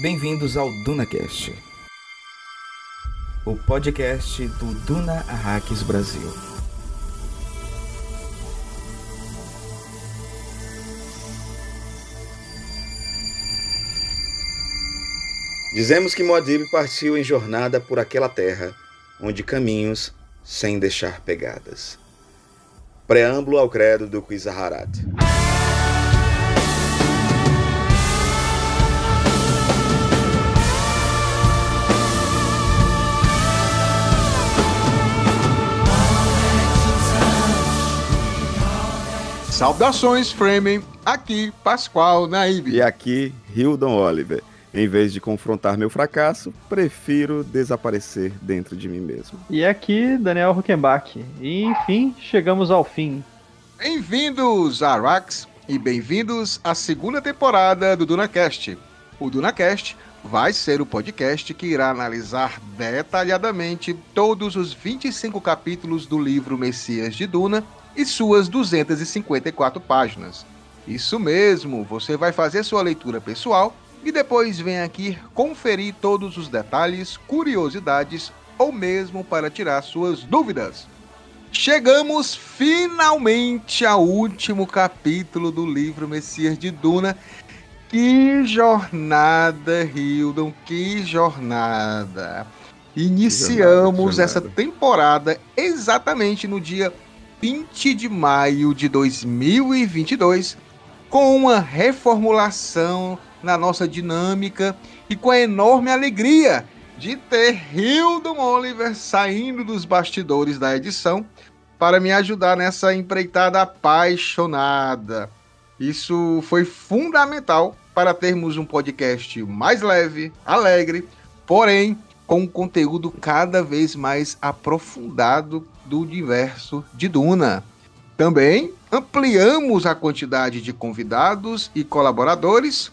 Bem-vindos ao DunaCast, o podcast do Duna Arrakis Brasil. Dizemos que Moadib partiu em jornada por aquela terra, onde caminhos sem deixar pegadas. Preâmbulo ao credo do Quizaharat. Saudações, Fremen! Aqui, Pascoal Naib. E aqui, Hildon Oliver. Em vez de confrontar meu fracasso, prefiro desaparecer dentro de mim mesmo. E aqui, Daniel Huckenbach. E enfim, chegamos ao fim. Bem-vindos, Arax, e bem-vindos à segunda temporada do DunaCast. O DunaCast vai ser o podcast que irá analisar detalhadamente todos os 25 capítulos do livro Messias de Duna e suas 254 páginas. Isso mesmo, você vai fazer sua leitura pessoal e depois vem aqui conferir todos os detalhes, curiosidades ou mesmo para tirar suas dúvidas. Chegamos finalmente ao último capítulo do livro Messias de Duna. Que jornada, Hildon, que jornada! Iniciamos jornada, essa temporada exatamente no dia 20 de maio de 2022 com uma reformulação na nossa dinâmica e com a enorme alegria de ter Hildon Oliver saindo dos bastidores da edição para me ajudar nessa empreitada apaixonada. Isso foi fundamental para termos um podcast mais leve, alegre, porém com um conteúdo cada vez mais aprofundado do universo de Duna. Também ampliamos a quantidade de convidados e colaboradores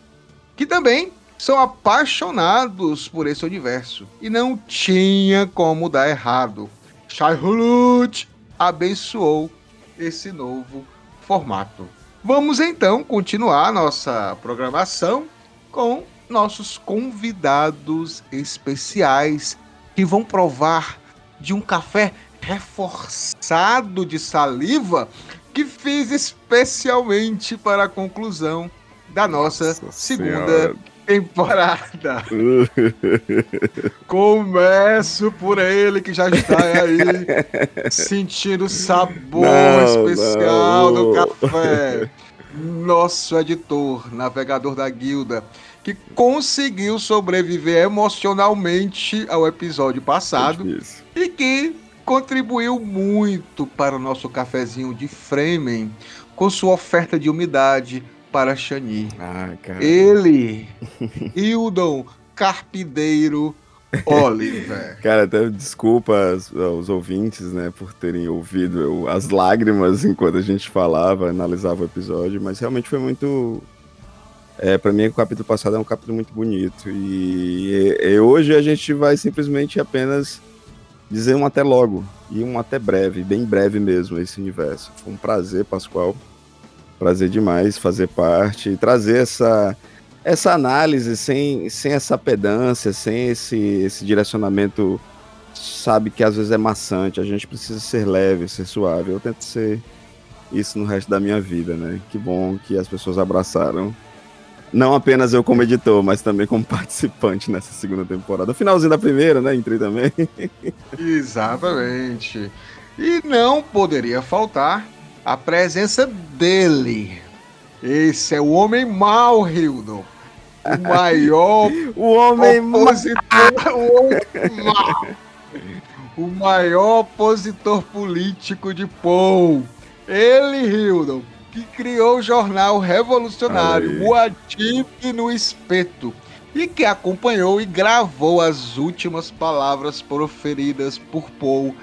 que também são apaixonados por esse universo e não tinha como dar errado. Shai Hulud abençoou esse novo formato. Vamos então continuar nossa programação com nossos convidados especiais que vão provar de um café reforçado de saliva que fiz especialmente para a conclusão da nossa, nossa segunda senhora. temporada. Começo por ele que já está aí sentindo o sabor não, especial não. do café. Nosso editor, navegador da guilda, que conseguiu sobreviver emocionalmente ao episódio passado e que contribuiu muito para o nosso cafezinho de Fremen com sua oferta de umidade para Shani. Ah, Ele, Hildon Carpideiro Oliver. Cara, até desculpa aos, aos, ouvintes, né, por terem ouvido eu, as lágrimas enquanto a gente falava, analisava o episódio, mas realmente foi muito é, para mim, o capítulo passado é um capítulo muito bonito. E, e, e, hoje a gente vai simplesmente apenas dizer um até logo. E um até breve, bem breve mesmo, esse universo. Foi um prazer, Pascoal. Prazer demais fazer parte e trazer essa, essa análise sem, sem essa pedância, sem esse, esse direcionamento, sabe, que às vezes é maçante. A gente precisa ser leve, ser suave. Eu tento ser isso no resto da minha vida, né? Que bom que as pessoas abraçaram não apenas eu como editor, mas também como participante nessa segunda temporada. Finalzinho da primeira, né? Entrei também. Exatamente. E não poderia faltar a presença dele. Esse é o homem mau, Hildo. O maior o homem opositor. o homem mau. O maior opositor político de Paul. Ele, Hildon, que criou o jornal revolucionário Muad'Dib no Espeto e que acompanhou e gravou as últimas palavras proferidas por Paul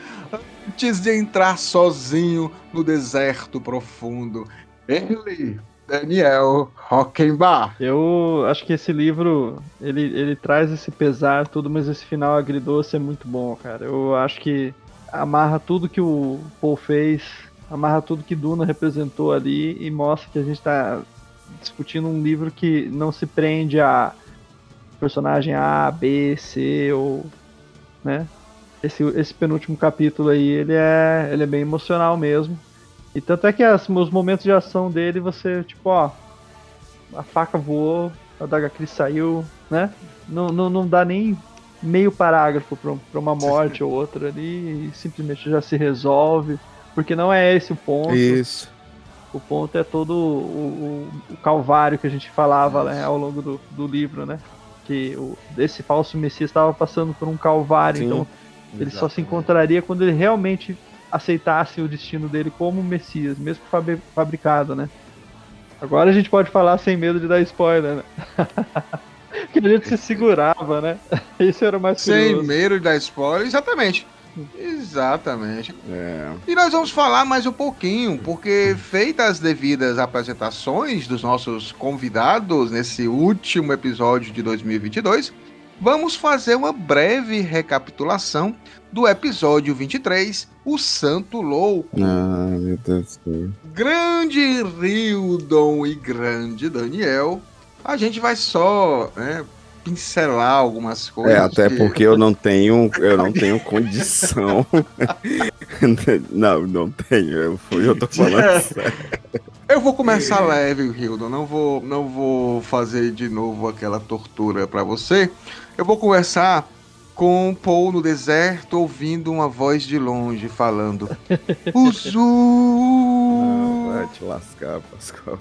antes de entrar sozinho no deserto profundo. Ele, Daniel Rockenbach. Eu acho que esse livro, ele, ele traz esse pesar tudo, mas esse final agridoce é muito bom, cara. Eu acho que amarra tudo que o Paul fez amarra tudo que Duna representou ali e mostra que a gente está discutindo um livro que não se prende a personagem A, B, C, ou. né? Esse, esse penúltimo capítulo aí, ele é, ele é bem emocional mesmo. E tanto é que as, os momentos de ação dele, você, tipo, ó, a faca voou, a Daga saiu, né? Não, não, não dá nem meio parágrafo para uma morte ou outra ali, e simplesmente já se resolve, porque não é esse o ponto. Isso. O ponto é todo o, o, o calvário que a gente falava né, ao longo do, do livro, né? Que o, esse falso Messias estava passando por um calvário, Sim, então ele só se encontraria quando ele realmente aceitasse o destino dele como Messias, mesmo fabricado, né? Agora a gente pode falar sem medo de dar spoiler, né? que a gente se segurava, né? Isso era mais Sem curioso. medo de dar spoiler, exatamente. Exatamente. É. E nós vamos falar mais um pouquinho, porque feitas as devidas apresentações dos nossos convidados nesse último episódio de 2022, vamos fazer uma breve recapitulação do episódio 23, O Santo Louco. Ah, meu Deus do céu. Grande Rildon e grande Daniel, a gente vai só né, pincelar algumas coisas. É, até que- porque eu não tenho, eu não tenho condição. não, não tenho. Eu, eu tô falando sério. Eu vou começar leve, Hildon. Não vou, não vou fazer de novo aquela tortura pra você. Eu vou conversar com Paul no deserto, ouvindo uma voz de longe falando: Ah, Uzu! vai te lascar, Pascoal.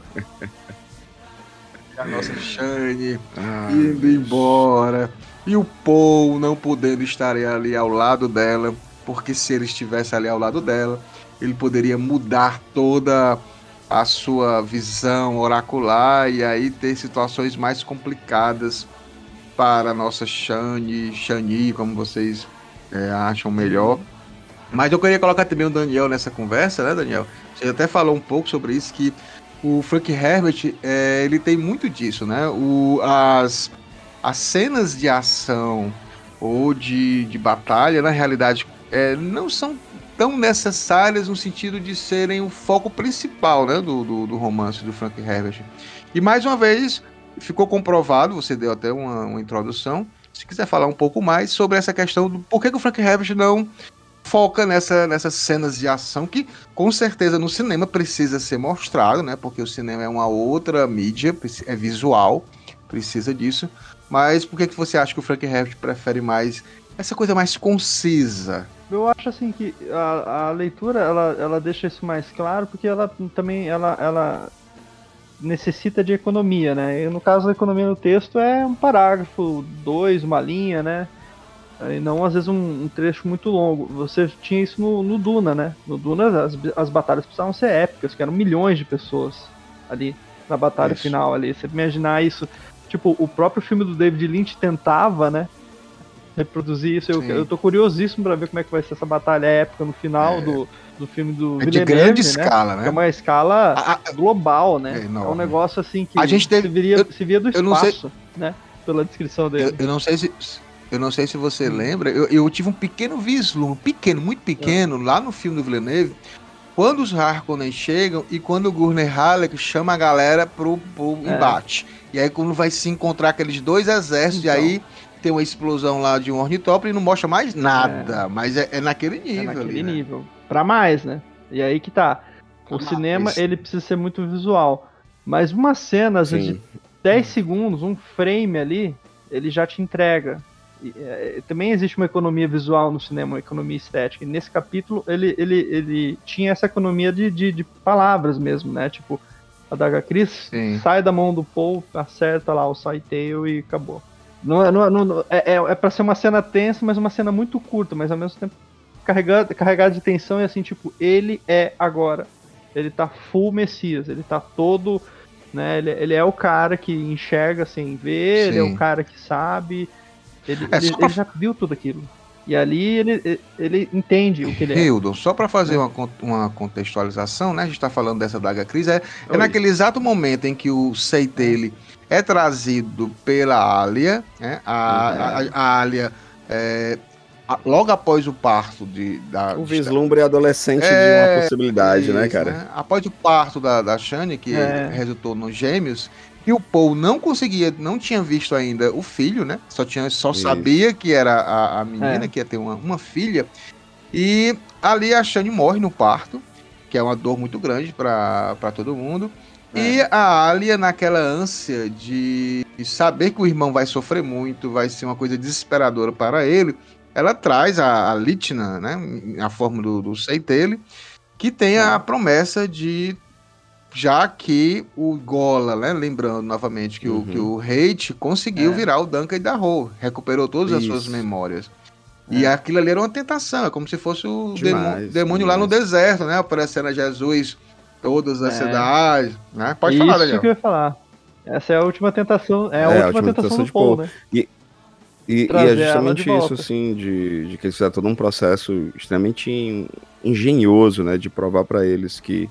A nossa Shane Ah, indo embora. E o Paul não podendo estar ali ao lado dela, porque se ele estivesse ali ao lado dela, ele poderia mudar toda a sua visão oracular e aí ter situações mais complicadas para a nossa Shani, Shani, como vocês é, acham melhor. Mas eu queria colocar também o Daniel nessa conversa, né, Daniel? Você até falou um pouco sobre isso, que o Frank Herbert, é, ele tem muito disso, né? O, as, as cenas de ação ou de, de batalha, na realidade, é, não são tão necessárias no sentido de serem o foco principal né, do, do, do romance do Frank Herbert. E mais uma vez, ficou comprovado, você deu até uma, uma introdução, se quiser falar um pouco mais sobre essa questão do por que, que o Frank Herbert não foca nessa, nessas cenas de ação que com certeza no cinema precisa ser mostrado, né? Porque o cinema é uma outra mídia, é visual, precisa disso. Mas por que, que você acha que o Frank Herbert prefere mais essa coisa mais concisa? Eu acho assim que a, a leitura ela, ela deixa isso mais claro porque ela também ela, ela necessita de economia, né? E no caso da economia no texto é um parágrafo, dois, uma linha, né? E não às vezes um, um trecho muito longo. Você tinha isso no, no Duna, né? No Duna as, as batalhas precisavam ser épicas, que eram milhões de pessoas ali na batalha Isso. final ali. Você imaginar isso, tipo, o próprio filme do David Lynch tentava, né? Reproduzir isso. Eu, Sim. eu tô curiosíssimo pra ver como é que vai ser essa batalha épica no final É. do, do filme do É de Villeneuve, grande né? escala, É né? uma escala A- a- global, né? É É, um negócio assim que A gente teve- se, viria, eu- se via do eu não sei- espaço, né? Pela descrição Eu, dele. eu não sei se. Eu não sei se você lembra, eu, eu tive um pequeno vislumbre, pequeno, muito pequeno, lá no filme do Villeneuve, quando os Harkonnen chegam e quando o Gurner Halleck chama a galera pro, pro É. embate. E aí quando vai se encontrar aqueles dois exércitos, Então. e aí tem uma explosão lá de um ornitóptero e não mostra mais nada, mas é, é naquele nível É naquele ali, né? nível. Pra mais, né? E aí que tá. O Pra cinema, mais. ele precisa ser muito visual. Mas uma cena, às vezes, de 10 segundos, um frame ali, ele já te entrega. E, é, também existe uma economia visual no cinema, uma economia estética. E nesse capítulo, ele, ele, ele tinha essa economia de, de, de palavras mesmo, né? Tipo, a Daga Cris Sim. sai da mão do Paul, acerta lá o Saitail e acabou. Não, é- não, é- não, é, é, é pra ser uma cena tensa, mas uma cena muito curta, mas ao mesmo tempo carregada, carregada de tensão e assim, tipo, ele é agora. Ele tá full Messias, ele tá todo. Né, ele, ele é o cara que enxerga sem ver, ele é Sim. o cara que sabe. Ele, É, ele- pra- ele já viu tudo aquilo. E ali ele, ele entende o que ele é. Hildon, só para fazer uma, con- uma contextualização, né? A gente está falando dessa daga Cris, é, é naquele exato momento em que o Seitele é trazido pela Alia, né? A, a, a Alia é, logo após o parto de, da. O vislumbre adolescente é, de uma possibilidade, né, isso, né, cara? Né? Após o parto da, da Shane, que é. resultou nos gêmeos, e o Paul não conseguia, não tinha visto ainda o filho, né? Só, tinha, só sabia que era a, a menina, é. que ia ter uma, uma filha. E ali a Shane morre no parto, que é uma dor muito grande para todo mundo. É. E a Alia, naquela ânsia de saber que o irmão vai sofrer muito, vai ser uma coisa desesperadora para ele, ela traz a, a Litna, né, a forma do, do Seitele, que tem a promessa de já que o Gola, né, lembrando novamente que, uhum. o, que o Hate conseguiu é. virar o Duncan da Ro, recuperou todas Isso. as suas memórias. É. E aquilo ali era uma tentação, é como se fosse o demais, demônio, demônio lá no deserto, né, aparecendo a Jesus, todas as é. cidades, né? Pode Isso falar, Daniel. Isso que eu ia falar. Essa é a última tentação, é a, é, última, a última, tentação, tentação do Paul, né? E, e, e, é justamente isso, assim, de, de que eles fizeram todo um processo extremamente engenhoso, né, de provar para eles que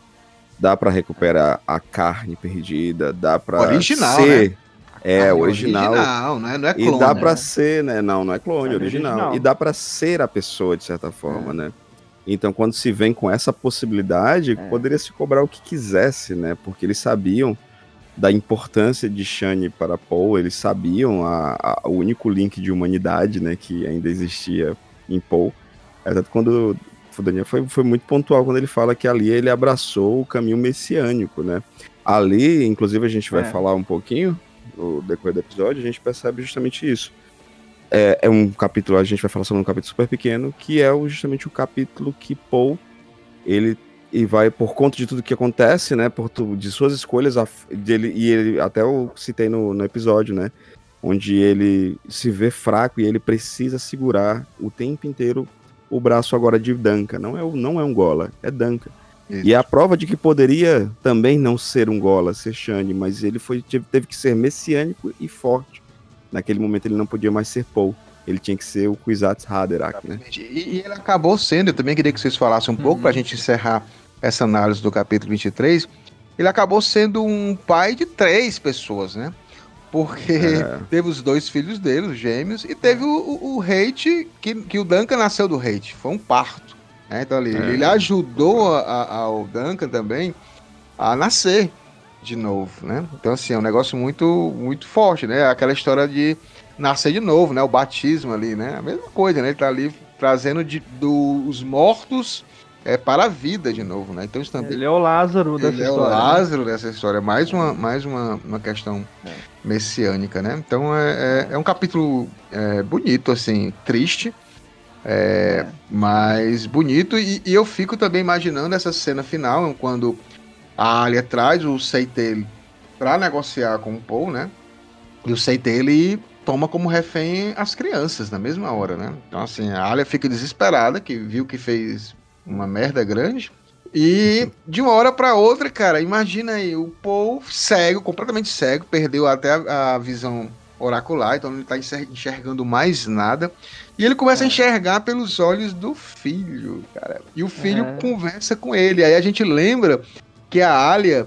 dá para recuperar a carne perdida, dá para original, ser né? é original, original não é, não é clone, e dá né? para ser, né? Não, não é clone, é original. original. E dá para ser a pessoa de certa forma, é. né? Então, quando se vem com essa possibilidade, é. poderia se cobrar o que quisesse, né? Porque eles sabiam da importância de Shane para Paul, eles sabiam a, a, o único link de humanidade, né, que ainda existia em Paul. É, quando o Daniel foi, foi muito pontual quando ele fala que ali ele abraçou o caminho messiânico, né? Ali, inclusive, a gente vai é. falar um pouquinho no decorrer do episódio, a gente percebe justamente isso. É, é, um capítulo, a gente vai falar sobre um capítulo super pequeno, que é justamente o capítulo que Paul, ele e vai por conta de tudo que acontece, né, por tu, de suas escolhas, dele, e ele até eu citei no, no episódio, né, onde ele se vê fraco e ele precisa segurar o tempo inteiro o braço agora de Danka. Não é, não é um Gola, é. Isso. E a prova de que poderia também não ser um Gola, ser Shane, mas ele foi, teve, teve que ser messiânico e forte. Naquele momento ele não podia mais ser Paul. Ele tinha que ser o Kwisatz Haderach, né? E, e, ele acabou sendo, eu também queria que vocês falassem um uhum. pouco para a gente encerrar essa análise do capítulo 23. Ele acabou sendo um pai de três pessoas, né? Porque é. teve os dois filhos dele, os gêmeos, e teve o, o, o hate, que, que o Duncan nasceu do hate, foi um parto. Né? Então ali, é. ele ajudou a, a, ao Duncan também a nascer de novo, né? Então assim, é um negócio muito, muito forte, né? Aquela história de nascer de novo, né? O batismo ali, né? A mesma coisa, né? Ele tá ali trazendo de, dos mortos é para a vida de novo, né? Então isso também. Ele é o Lázaro dessa ele história. Ele é o né? Lázaro né? dessa história. Mais uma, mais uma, uma questão é. Messiânica, né? Então é, é, é um capítulo é, bonito, assim, triste, é, é. mas bonito. E, e, eu fico também imaginando essa cena final, quando a Alia traz o Seitele para negociar com o Paul, né? E o Seitele toma como refém as crianças na mesma hora, né? Então, assim, a Alia fica desesperada, que viu que fez uma merda grande. E de uma hora para outra, cara, imagina aí, o Paul cego, completamente cego, perdeu até a, a visão oracular, então ele tá enxergando mais nada. E ele começa é. a enxergar pelos olhos do filho, cara. E o filho é. conversa com ele. Aí a gente lembra que a Alia,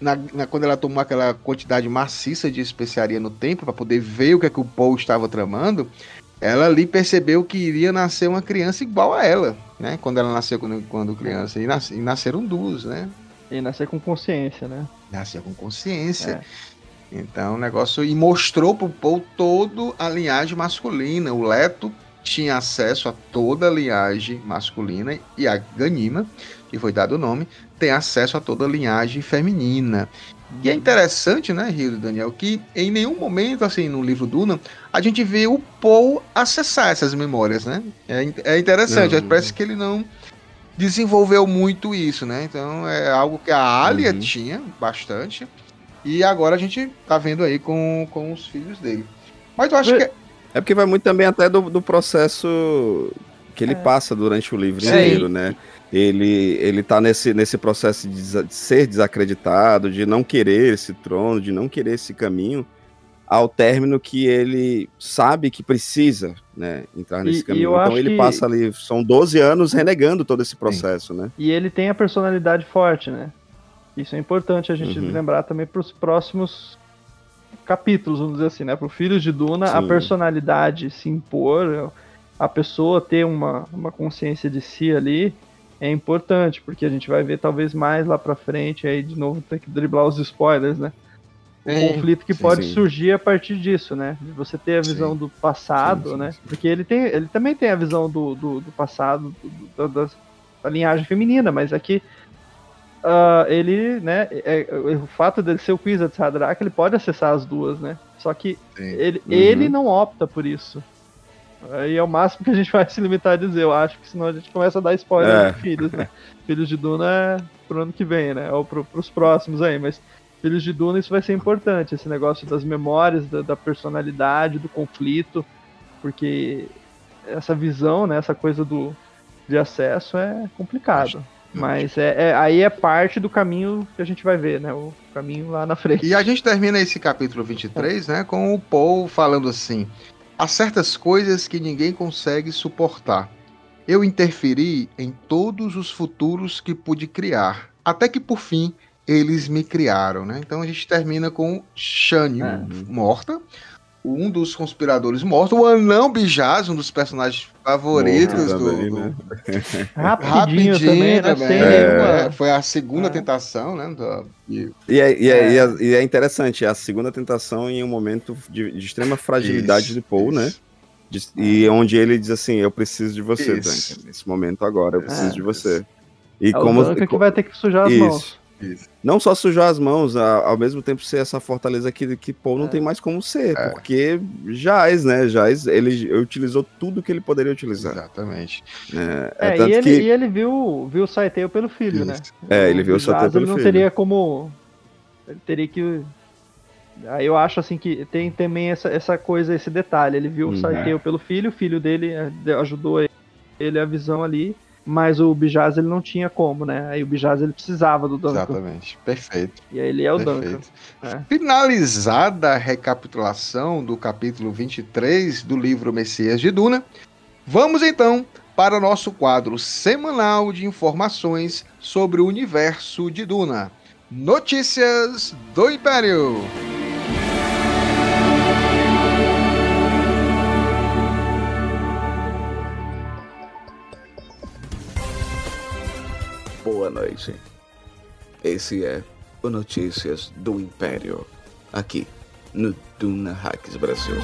na, na, quando ela tomou aquela quantidade maciça de especiaria no templo, para poder ver o que, é que o Paul estava tramando, ela ali percebeu que iria nascer uma criança igual a ela, né? Quando ela nasceu quando, quando criança. E, nas, e nasceram duas, né? E nascer com consciência, né? Nasceu com consciência. É. Então, o negócio. E mostrou pro Paul toda a linhagem masculina. O Leto tinha acesso a toda a linhagem masculina e a Ganima, que foi dado o nome, tem acesso a toda a linhagem feminina. E é interessante, né, Rio e Daniel, que em nenhum momento, assim, no livro Duna, a gente vê o Paul acessar essas memórias, né? É, é interessante, uhum. parece que ele não desenvolveu muito isso, né? Então é algo que a Alia uhum. tinha bastante, e agora a gente tá vendo aí com, com os filhos dele. Mas eu acho que. É porque vai muito também até do, do processo que ele é. passa durante o livro inteiro, né? Ele ele tá nesse, nesse processo de, de, ser desacreditado, de não querer esse trono, de não querer esse caminho, ao término que ele sabe que precisa, né, entrar nesse e, caminho. E então ele passa ali, são 12 anos renegando todo esse processo, Sim. né? E ele tem a personalidade forte, né? Isso é importante a gente uhum. lembrar também para os próximos capítulos, vamos dizer assim, né? Para o Filhos de Duna, Sim. a personalidade se impor a pessoa ter uma, uma consciência de si ali é importante, porque a gente vai ver talvez mais lá pra frente, aí de novo tem que driblar os spoilers, né? O Sim, conflito que sim, pode sim. surgir a partir disso, né? De você ter a Sim. visão do passado, Sim, sim, né? sim. Porque ele, tem, ele também tem a visão do, do, do passado, do- do- da, da linhagem feminina, mas aqui ah, ele, né? é- é- o fato dele ser o de Sadrak, ele pode acessar as duas, né? Só que Sim. ele, Uhum. ele não opta por isso. Aí é o máximo que a gente vai se limitar a dizer, eu acho, que senão a gente começa a dar spoiler É. de filhos, né? Filhos de Duna é pro ano que vem, né? Ou pro, pros próximos aí, mas Filhos de Duna isso vai ser importante, esse negócio das memórias, da, da personalidade, do conflito, porque essa visão, né, essa coisa do, de acesso é complicado. Mas é, é- aí é parte do caminho que a gente vai ver, né? O caminho lá na frente. E a gente termina esse capítulo 23, né, com o Paul falando assim: há certas coisas que ninguém consegue suportar. Eu interferi em todos os futuros que pude criar, até que por fim eles me criaram, né? Então a gente termina com Shanyu É. morta, um dos conspiradores morto, o anão Bijaz, um dos personagens favoritos do, também, do- né? Rapidinho, também, né? Sem é, é, foi a segunda É. tentação, né? do- e- E é, e, é, É. e é- interessante, é a segunda tentação em um momento de, de extrema fragilidade Isso, do Paul, né? isso. De- e onde ele diz assim, eu preciso de você. Duncan. Nesse momento agora, eu preciso É. de você. E É como o Duncan que vai ter que sujar as Isso. mãos. Isso. não só sujar as mãos, a- ao mesmo tempo ser essa fortaleza que, que Paul não É. tem mais como ser, É. porque Jaz, né? Jaz, ele utilizou tudo que ele poderia utilizar. Exatamente. né? É, tanto e, ele, que e ele viu, viu o Saiteo pelo filho, né? Isso. É, ele viu o Saiteo Jazz, pelo ele não filho. teria como. Ele teria que. Aí eu acho assim que tem também essa, essa coisa, esse detalhe. Ele viu Uhum. o Saiteo pelo filho, o filho dele eh, ajudou ele a visão ali, mas o Bijaz ele não tinha como, né? Aí o Bijaz ele precisava do Duncan. Exatamente. Perfeito. E aí ele é o Duncan. perfeito. É. Finalizada a recapitulação do capítulo 23 do livro Messias de Duna, vamos então para o nosso quadro semanal de informações sobre o universo de Duna. Notícias do Império. Boa noite. Esse é o Notícias do Império, aqui no Duna Hacks Brasil.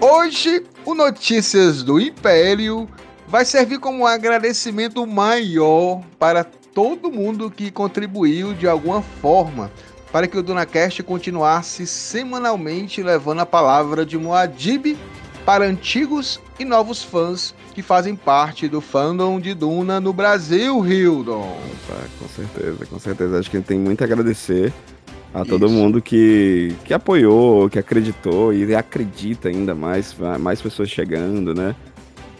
Hoje, o Notícias do Império vai servir como um agradecimento maior para todo mundo que contribuiu de alguma forma para que o DunaCast continuasse semanalmente levando a palavra de Moadib para antigos e novos fãs que fazem parte do fandom de Duna no Brasil, Hildon. Tá, com certeza, com certeza. Acho que tem muito a agradecer a todo Isso. mundo que, que apoiou, que acreditou e acredita ainda mais, mais pessoas chegando, né?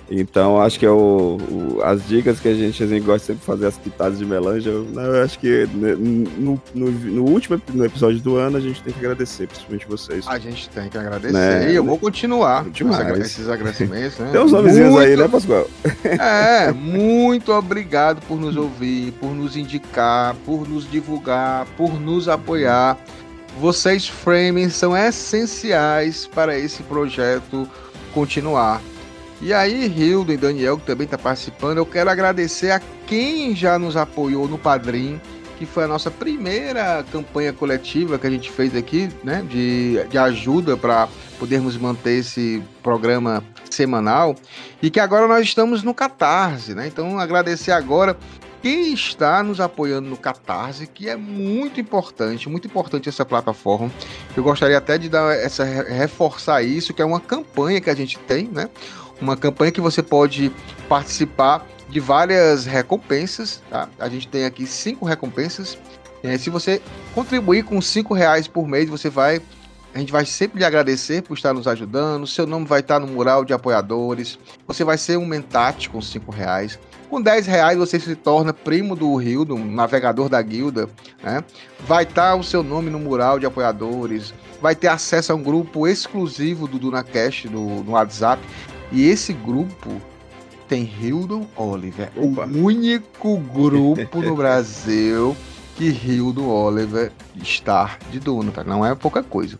Então, acho que é o, o- as dicas que a gente, a gente gosta sempre de fazer as pitadas de melange, eu, eu acho que né, no, no, no último no episódio do ano a gente tem que agradecer, principalmente vocês. A gente tem que agradecer Né? e eu vou continuar com Demais. esses agradecimentos. Né? Tem uns nomezinhos Muito aí, né, Pascoal? É, muito obrigado por nos ouvir, por nos indicar, por nos divulgar, por nos apoiar. Vocês, Framing, são essenciais para esse projeto continuar. E aí, Hildo e Daniel, que também está participando, eu quero agradecer a quem já nos apoiou no Padrim, que foi a nossa primeira campanha coletiva que a gente fez aqui, né, de, de ajuda para podermos manter esse programa semanal e que agora nós estamos no Catarse, né? Então agradecer agora quem está nos apoiando no Catarse, que é muito importante, muito importante essa plataforma. Eu gostaria até de dar essa reforçar isso, que é uma campanha que a gente tem, né? Uma campanha que você pode participar de várias recompensas, tá? A gente tem aqui cinco recompensas. É, se você contribuir com cinco reais por mês, você vai a gente vai sempre lhe agradecer por estar nos ajudando. Seu nome vai estar no mural de apoiadores. Você vai ser um mentate com 5 reais. Com 10 reais você se torna primo do Rio, do navegador da guilda. Né? Vai estar o seu nome no mural de apoiadores. Vai ter acesso a um grupo exclusivo do DunaCast no, no WhatsApp. E esse grupo tem Hildon Oliver, Opa. o único grupo no Brasil que Rio do Oliver está de Duna, tá? Não é pouca coisa.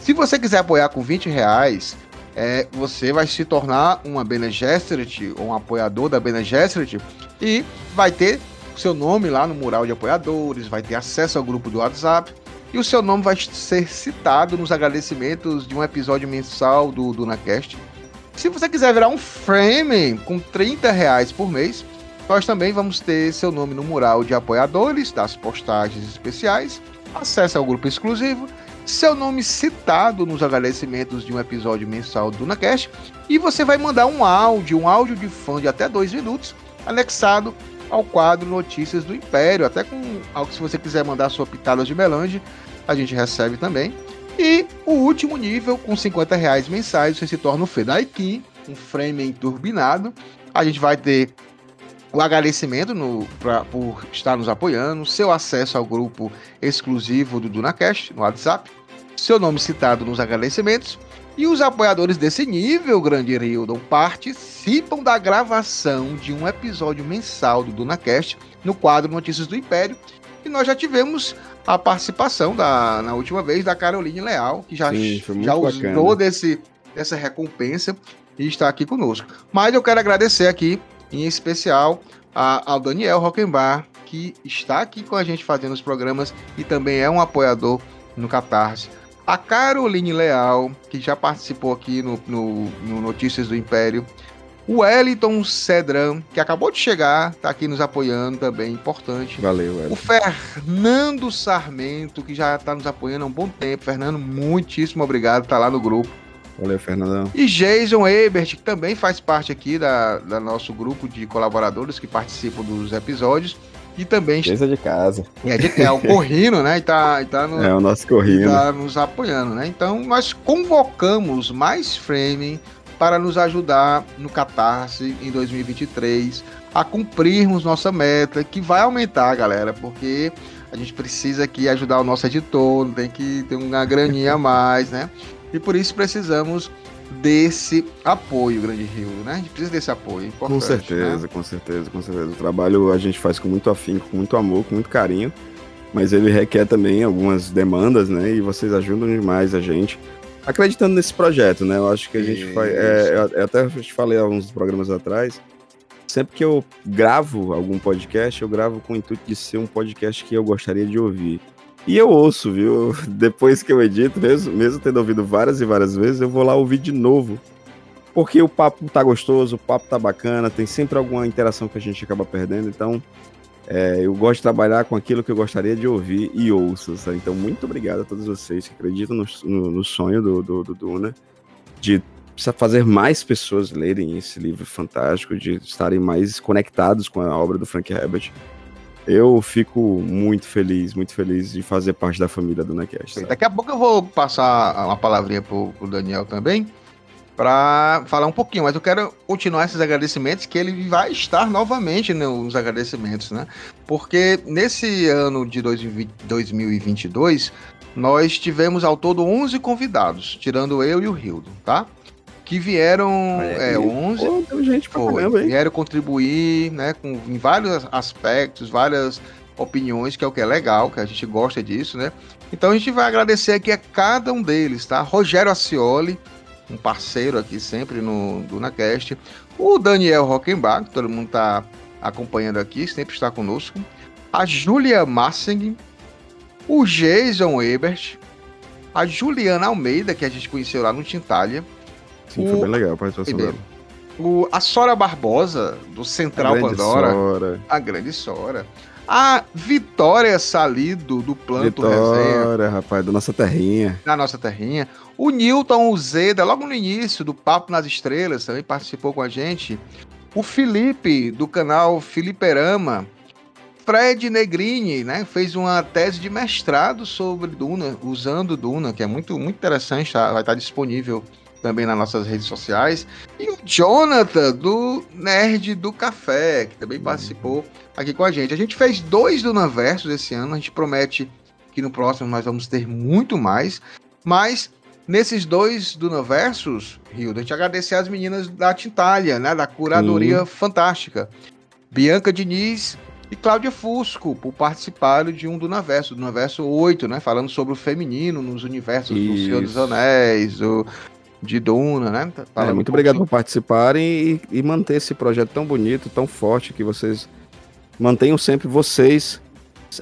Se você quiser apoiar com 20 reais, é, você vai se tornar uma Bene Gesserit ou um apoiador da Bene Gesserit e vai ter seu nome lá no mural de apoiadores, vai ter acesso ao grupo do WhatsApp e o seu nome vai ser citado nos agradecimentos de um episódio mensal do DunaCast. Se você quiser virar um frame com 30 reais por mês, nós também vamos ter seu nome no mural de apoiadores das postagens especiais, acesso ao grupo exclusivo, seu nome citado nos agradecimentos de um episódio mensal do DunaCast e você vai mandar um áudio, um áudio de fã de até dois minutos, anexado ao quadro Notícias do Império, até com algo se você quiser mandar sua pitada de melange, a gente recebe também. E o último nível, com 50 reais mensais, você se torna o Fedaikin, um frame turbinado. A gente vai ter o agradecimento no, pra, por estar nos apoiando, seu acesso ao grupo exclusivo do DunaCast no WhatsApp, seu nome citado nos agradecimentos. E os apoiadores desse nível, Grande Rildon, participam da gravação de um episódio mensal do DunaCast no quadro Notícias do Império. E nós já tivemos a participação da, na última vez da Caroline Leal, que já, Sim, já usou desse, dessa recompensa e está aqui conosco. Mas eu quero agradecer aqui, em especial, a, ao Daniel Rockenbar, que está aqui com a gente fazendo os programas e também é um apoiador no Catarse. A Caroline Leal, que já participou aqui no, no, no Notícias do Império. O Wellington Cedrão, que acabou de chegar, está aqui nos apoiando também, importante. Valeu, Wellington. O Fernando Sarmento, que já está nos apoiando há um bom tempo. Fernando, muitíssimo obrigado, está lá no grupo. Valeu, Fernandão. E Jason Ebert, que também faz parte aqui da, da nosso grupo de colaboradores que participam dos episódios. E também. Mesa de casa. É, de, é o Corrino, né? E tá, e tá no, é o nosso Corrino. Tá nos apoiando, né? Então nós convocamos mais framing para nos ajudar no Catarse em 2023 a cumprirmos nossa meta, que vai aumentar, galera, porque a gente precisa aqui ajudar o nosso editor, tem que ter uma graninha a mais, né? E por isso precisamos desse apoio, Grande Rio, né? A gente precisa desse apoio. Com certeza, né? com certeza, com certeza. O trabalho a gente faz com muito afinco, com muito amor, com muito carinho, mas ele requer também algumas demandas, né? E vocês ajudam demais a gente acreditando nesse projeto, né? Eu acho que a gente faz. É, eu até te falei há uns programas atrás. Sempre que eu gravo algum podcast, eu gravo com o intuito de ser um podcast que eu gostaria de ouvir. E eu ouço, viu? Depois que eu edito, mesmo, mesmo tendo ouvido várias e várias vezes, eu vou lá ouvir de novo. Porque o papo tá gostoso, o papo tá bacana, tem sempre alguma interação que a gente acaba perdendo. Então, é, eu gosto de trabalhar com aquilo que eu gostaria de ouvir e ouço. Sabe? Então, muito obrigado a todos vocês que acreditam no, no, no sonho do, do, do Duna de fazer mais pessoas lerem esse livro fantástico, de estarem mais conectados com a obra do Frank Herbert. Eu fico muito feliz, muito feliz de fazer parte da família do Necast. Daqui a pouco eu vou passar uma palavrinha pro, pro Daniel também, para falar um pouquinho, mas eu quero continuar esses agradecimentos, que ele vai estar novamente nos agradecimentos, né? Porque nesse ano de 2022, nós tivemos ao todo 11 convidados, tirando eu e o Rildo, tá? Que vieram é, 11, pô, gente pra foi, caramba, vieram contribuir, né, com, em vários aspectos, várias opiniões, que é o que é legal, que a gente gosta disso, né? Então a gente vai agradecer aqui a cada um deles, tá? Rogério Acioli, um parceiro aqui sempre no DunaCast. O Daniel Rockenbach, todo mundo está acompanhando aqui, sempre está conosco. A Julia Massing, o Jason Ebert, a Juliana Almeida, que a gente conheceu lá no Tintalha. Sim, o... foi bem legal a participação dela. O, a Sora Barbosa, do Central a Pandora. Sora. A grande Sora. A Vitória Salido, do Planto Vitória, Resenha. rapaz, da nossa terrinha. Da nossa terrinha. O Newton Uzeda, logo no início do Papo nas Estrelas, também participou com a gente. O Felipe, do canal Filiperama. Fred Negrini, né, fez uma tese de mestrado sobre Duna, usando Duna, que é muito, muito interessante, tá? vai estar disponível também nas nossas redes sociais. E o Jonathan, do Nerd do Café, que também participou aqui com a gente. A gente fez dois Dunaversos esse ano, a gente promete que no próximo nós vamos ter muito mais. Mas nesses dois Dunaversos, Rio, a gente agradecer as meninas da Tintalha, né, da curadoria Sim. fantástica. Bianca Diniz e Cláudia Fusco, por participar de um do Naverso, do Naverso 8, né? Falando sobre o feminino nos universos do Senhor dos Anéis, do, de Duna, né? É, muito um obrigado por participarem e, e manter esse projeto tão bonito, tão forte, que vocês mantenham sempre vocês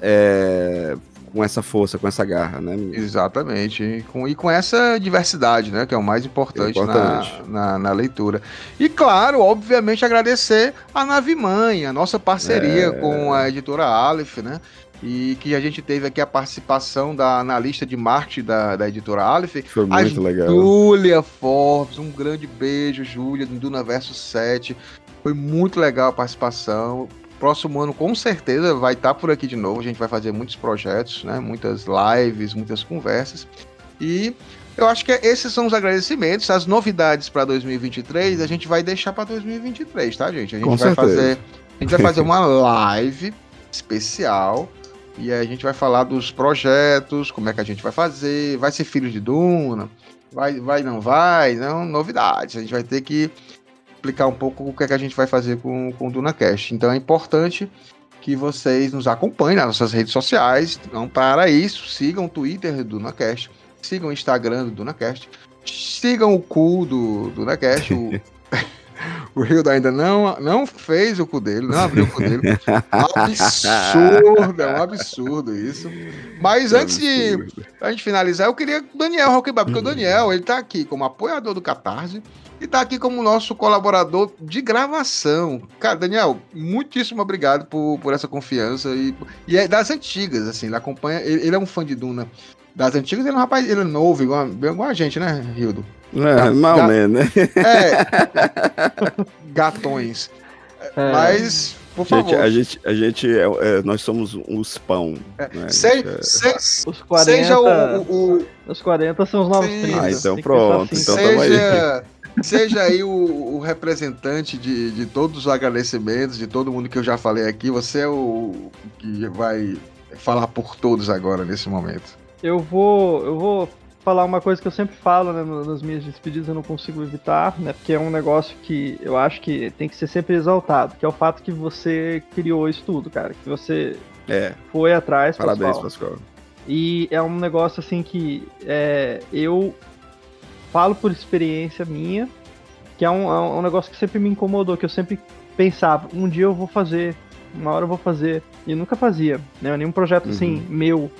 é, com essa força, com essa garra, né? Exatamente. E com, e com essa diversidade, né? Que é o mais importante, importante. Na, na, na, leitura. E claro, obviamente, agradecer a Nave Mãe, a nossa parceria é... com a editora Aleph, né? E que a gente teve aqui a participação da analista de marketing da, da editora Aleph. Foi muito legal. Júlia Forbes, um grande beijo, Júlia, do Duna Verso 7. Foi muito legal a participação próximo ano com certeza vai estar tá por aqui de novo. A gente vai fazer muitos projetos, né? Muitas lives, muitas conversas. E eu acho que esses são os agradecimentos. As novidades para 2023 a gente vai deixar para 2023, tá, gente? A gente com vai certeza. fazer a gente vai fazer uma live especial e aí a gente vai falar dos projetos, como é que a gente vai fazer, vai ser filho de Duna, vai, vai não vai, não, novidades. A gente vai ter que explicar um pouco o que, é que a gente vai fazer com, com o DunaCast. Então é importante que vocês nos acompanhem nas nossas redes sociais. Então, para isso, sigam o Twitter do DunaCast, sigam o Instagram do DunaCast, sigam o cu do DunaCast, o... O Rio ainda não, não fez o cu dele, não abriu o cu dele. absurdo, é um absurdo isso. Mas é antes absurdo. de a gente finalizar, eu queria o Daniel Roquebab, porque o Daniel, ele tá aqui como apoiador do Catarse e tá aqui como nosso colaborador de gravação. Cara, Daniel, muitíssimo obrigado por, por essa confiança e, e é das antigas, assim, ele acompanha, ele, ele é um fã de Duna das antigas, ele é um rapaz, ele é novo, igual, igual a gente, né, Rildo? É, mal menos, né? É, gatões. É. Mas, por gente, favor. A gente, a gente é, é, nós somos os pão. É. Né? Se, se, os 40, seja o, o, Os 40 são os novos 30. Ah, então pronto. Assim. Então seja, seja aí o, o, representante de, de todos os agradecimentos, de todo mundo que eu já falei aqui. Você é o que vai falar por todos agora, nesse momento. Eu vou, eu vou falar uma coisa que eu sempre falo, né, nas minhas despedidas eu não consigo evitar, né, porque é um negócio que eu acho que tem que ser sempre exaltado, que é o fato que você criou isso tudo, cara, que você é. foi atrás, Parabéns, Pascoal. E é um negócio assim que é, eu falo por experiência minha, que é um, é um negócio que sempre me incomodou, que eu sempre pensava, um dia eu vou fazer, uma hora eu vou fazer, e nunca fazia, né, nenhum projeto assim, uhum. assim meu,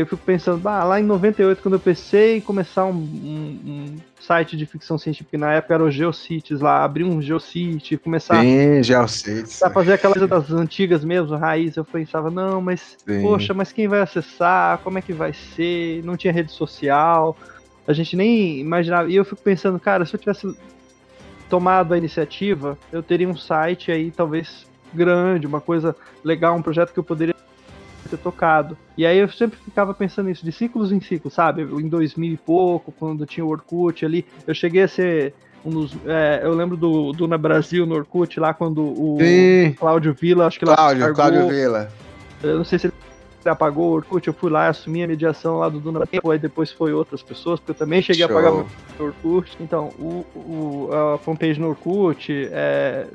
eu fico pensando, bah, lá em 98, quando eu pensei em começar um, um, um site de ficção científica, na época era o Geocities lá, abrir um Geocity, começar Sim, Geocities. a fazer aquela coisa das antigas mesmo, raiz, eu pensava, não, mas, Sim. poxa, mas quem vai acessar? Como é que vai ser? Não tinha rede social, a gente nem imaginava. E eu fico pensando, cara, se eu tivesse tomado a iniciativa, eu teria um site aí, talvez grande, uma coisa legal, um projeto que eu poderia ter tocado. E aí eu sempre ficava pensando nisso, de ciclos em ciclos, sabe? Em 2000 e pouco, quando tinha o Orkut ali, eu cheguei a ser um dos, é, eu lembro do, do Na Brasil, no Orkut, lá quando o Sim. Cláudio Vila, acho que lá Cláudio, Cláudio Vila. Eu não sei se ele apagou o Orkut, eu fui lá, assumi a mediação lá do Duna Tempo, aí depois foi outras pessoas, porque eu também cheguei Show. a pagar o Orkut. Então, o, o, a fanpage no Orkut, é,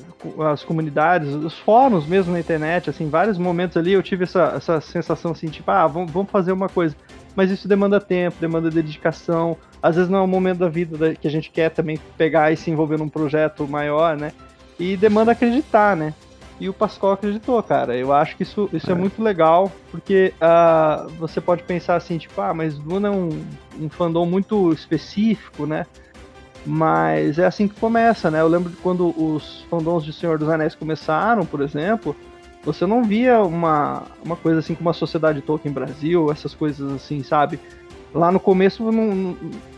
as comunidades, os fóruns mesmo na internet, assim, vários momentos ali eu tive essa, essa sensação assim, tipo, ah, vamos, vamos fazer uma coisa. Mas isso demanda tempo, demanda dedicação. Às vezes não é o momento da vida que a gente quer também pegar e se envolver num projeto maior, né? E demanda acreditar, né? E o Pascoal acreditou, cara. Eu acho que isso, isso é. é muito legal, porque uh, você pode pensar assim, tipo, ah, mas Duna é um, um fandom muito específico, né? Mas é assim que começa, né? Eu lembro de quando os fandoms de Senhor dos Anéis começaram, por exemplo, você não via uma, uma coisa assim como a Sociedade Tolkien Brasil, essas coisas assim, sabe? Lá no começo não,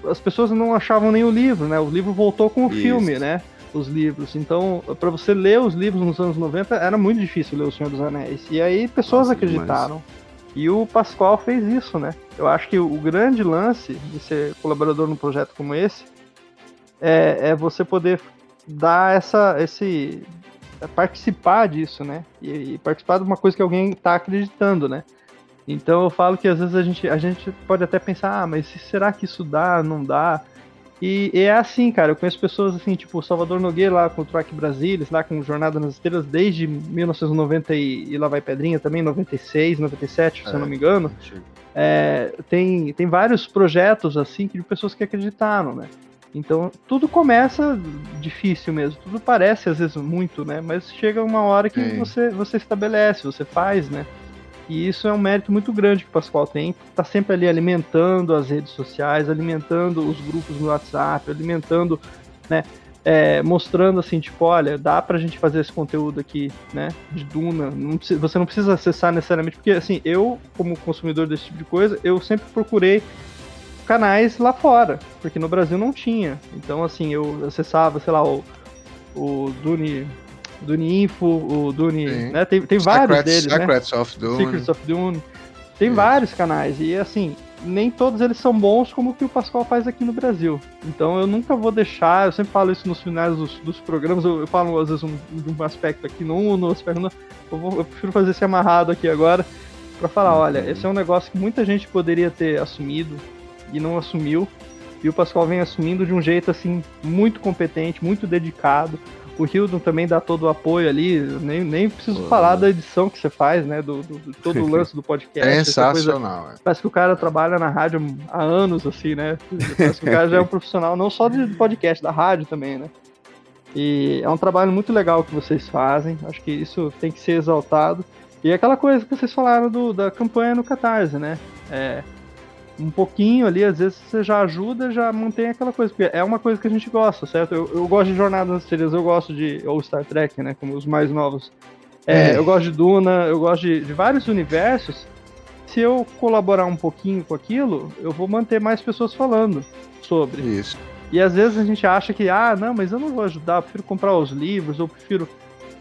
as pessoas não achavam nem o livro, né? O livro voltou com o Isso. filme, né? Os livros. Então, para você ler os livros nos anos 90, era muito difícil ler O Senhor dos Anéis. E aí pessoas Nossa, acreditaram. Demais. E o Pascoal fez isso, né? Eu acho que o grande lance de ser colaborador num projeto como esse é, é você poder dar essa, esse é participar disso, né? E, e, participar de uma coisa que alguém está acreditando, né? Então eu falo que às vezes a gente, a gente pode até pensar, ah, mas será que isso dá, não dá? E, e, é assim, cara, eu conheço pessoas assim, tipo Salvador Nogueira lá com o Track Brasilis, lá com Jornada nas Estrelas, desde 1990 e, e lá vai Pedrinha também, 96, 97, é, se eu não me engano. É, tem, tem vários projetos assim de pessoas que acreditaram, né? Então tudo começa difícil mesmo, tudo parece às vezes muito, né? Mas chega uma hora que você, você estabelece, você faz, né? E isso é um mérito muito grande que o Pascoal tem, está sempre ali alimentando as redes sociais, alimentando os grupos no WhatsApp, alimentando, né? É, mostrando assim, tipo, olha, dá pra gente fazer esse conteúdo aqui, né, de Duna, não você não precisa acessar necessariamente, porque assim, eu, como consumidor desse tipo de coisa, eu sempre procurei canais lá fora, porque no Brasil não tinha. Então, assim, eu acessava, sei lá, o, o Dune, Dune Info, o Dune. Né? Tem, tem vários deles. Né? Secrets né? of Dune. Secrets of Dune. Tem Sim. vários canais. E assim, nem todos eles são bons como o que o Pascoal faz aqui no Brasil. Então eu nunca vou deixar, eu sempre falo isso nos finais dos, dos programas, eu, eu, falo às vezes um, um aspecto aqui no no aspecto no, eu, vou, eu prefiro fazer esse amarrado aqui agora para falar, olha, uhum. esse é um negócio que muita gente poderia ter assumido, e não assumiu. E o Pascoal vem assumindo de um jeito assim muito competente, muito dedicado. O Hildon também dá todo o apoio ali, nem, nem preciso falar da edição que você faz, né? Do, do, do todo o lance do podcast. Sensacional. Coisa, é. parece que o cara trabalha na rádio há anos, assim, né? Parece que o cara já é um profissional, não só de podcast, da rádio também, né? E é um trabalho muito legal que vocês fazem. Acho que isso tem que ser exaltado. E é aquela coisa que vocês falaram do, da campanha no Catarse, né? É, um pouquinho ali, às vezes você já ajuda, já mantém aquela coisa, porque é uma coisa que a gente gosta, certo? Eu, eu gosto de Jornada nas Estrelas, eu gosto de. ou Star Trek, né? Como os mais novos. É, é. Eu gosto de Duna, eu gosto de, de vários universos. Se eu colaborar um pouquinho com aquilo, eu vou manter mais pessoas falando sobre. Isso. E às vezes a gente acha que, ah, não, mas eu não vou ajudar, eu prefiro comprar os livros, ou prefiro.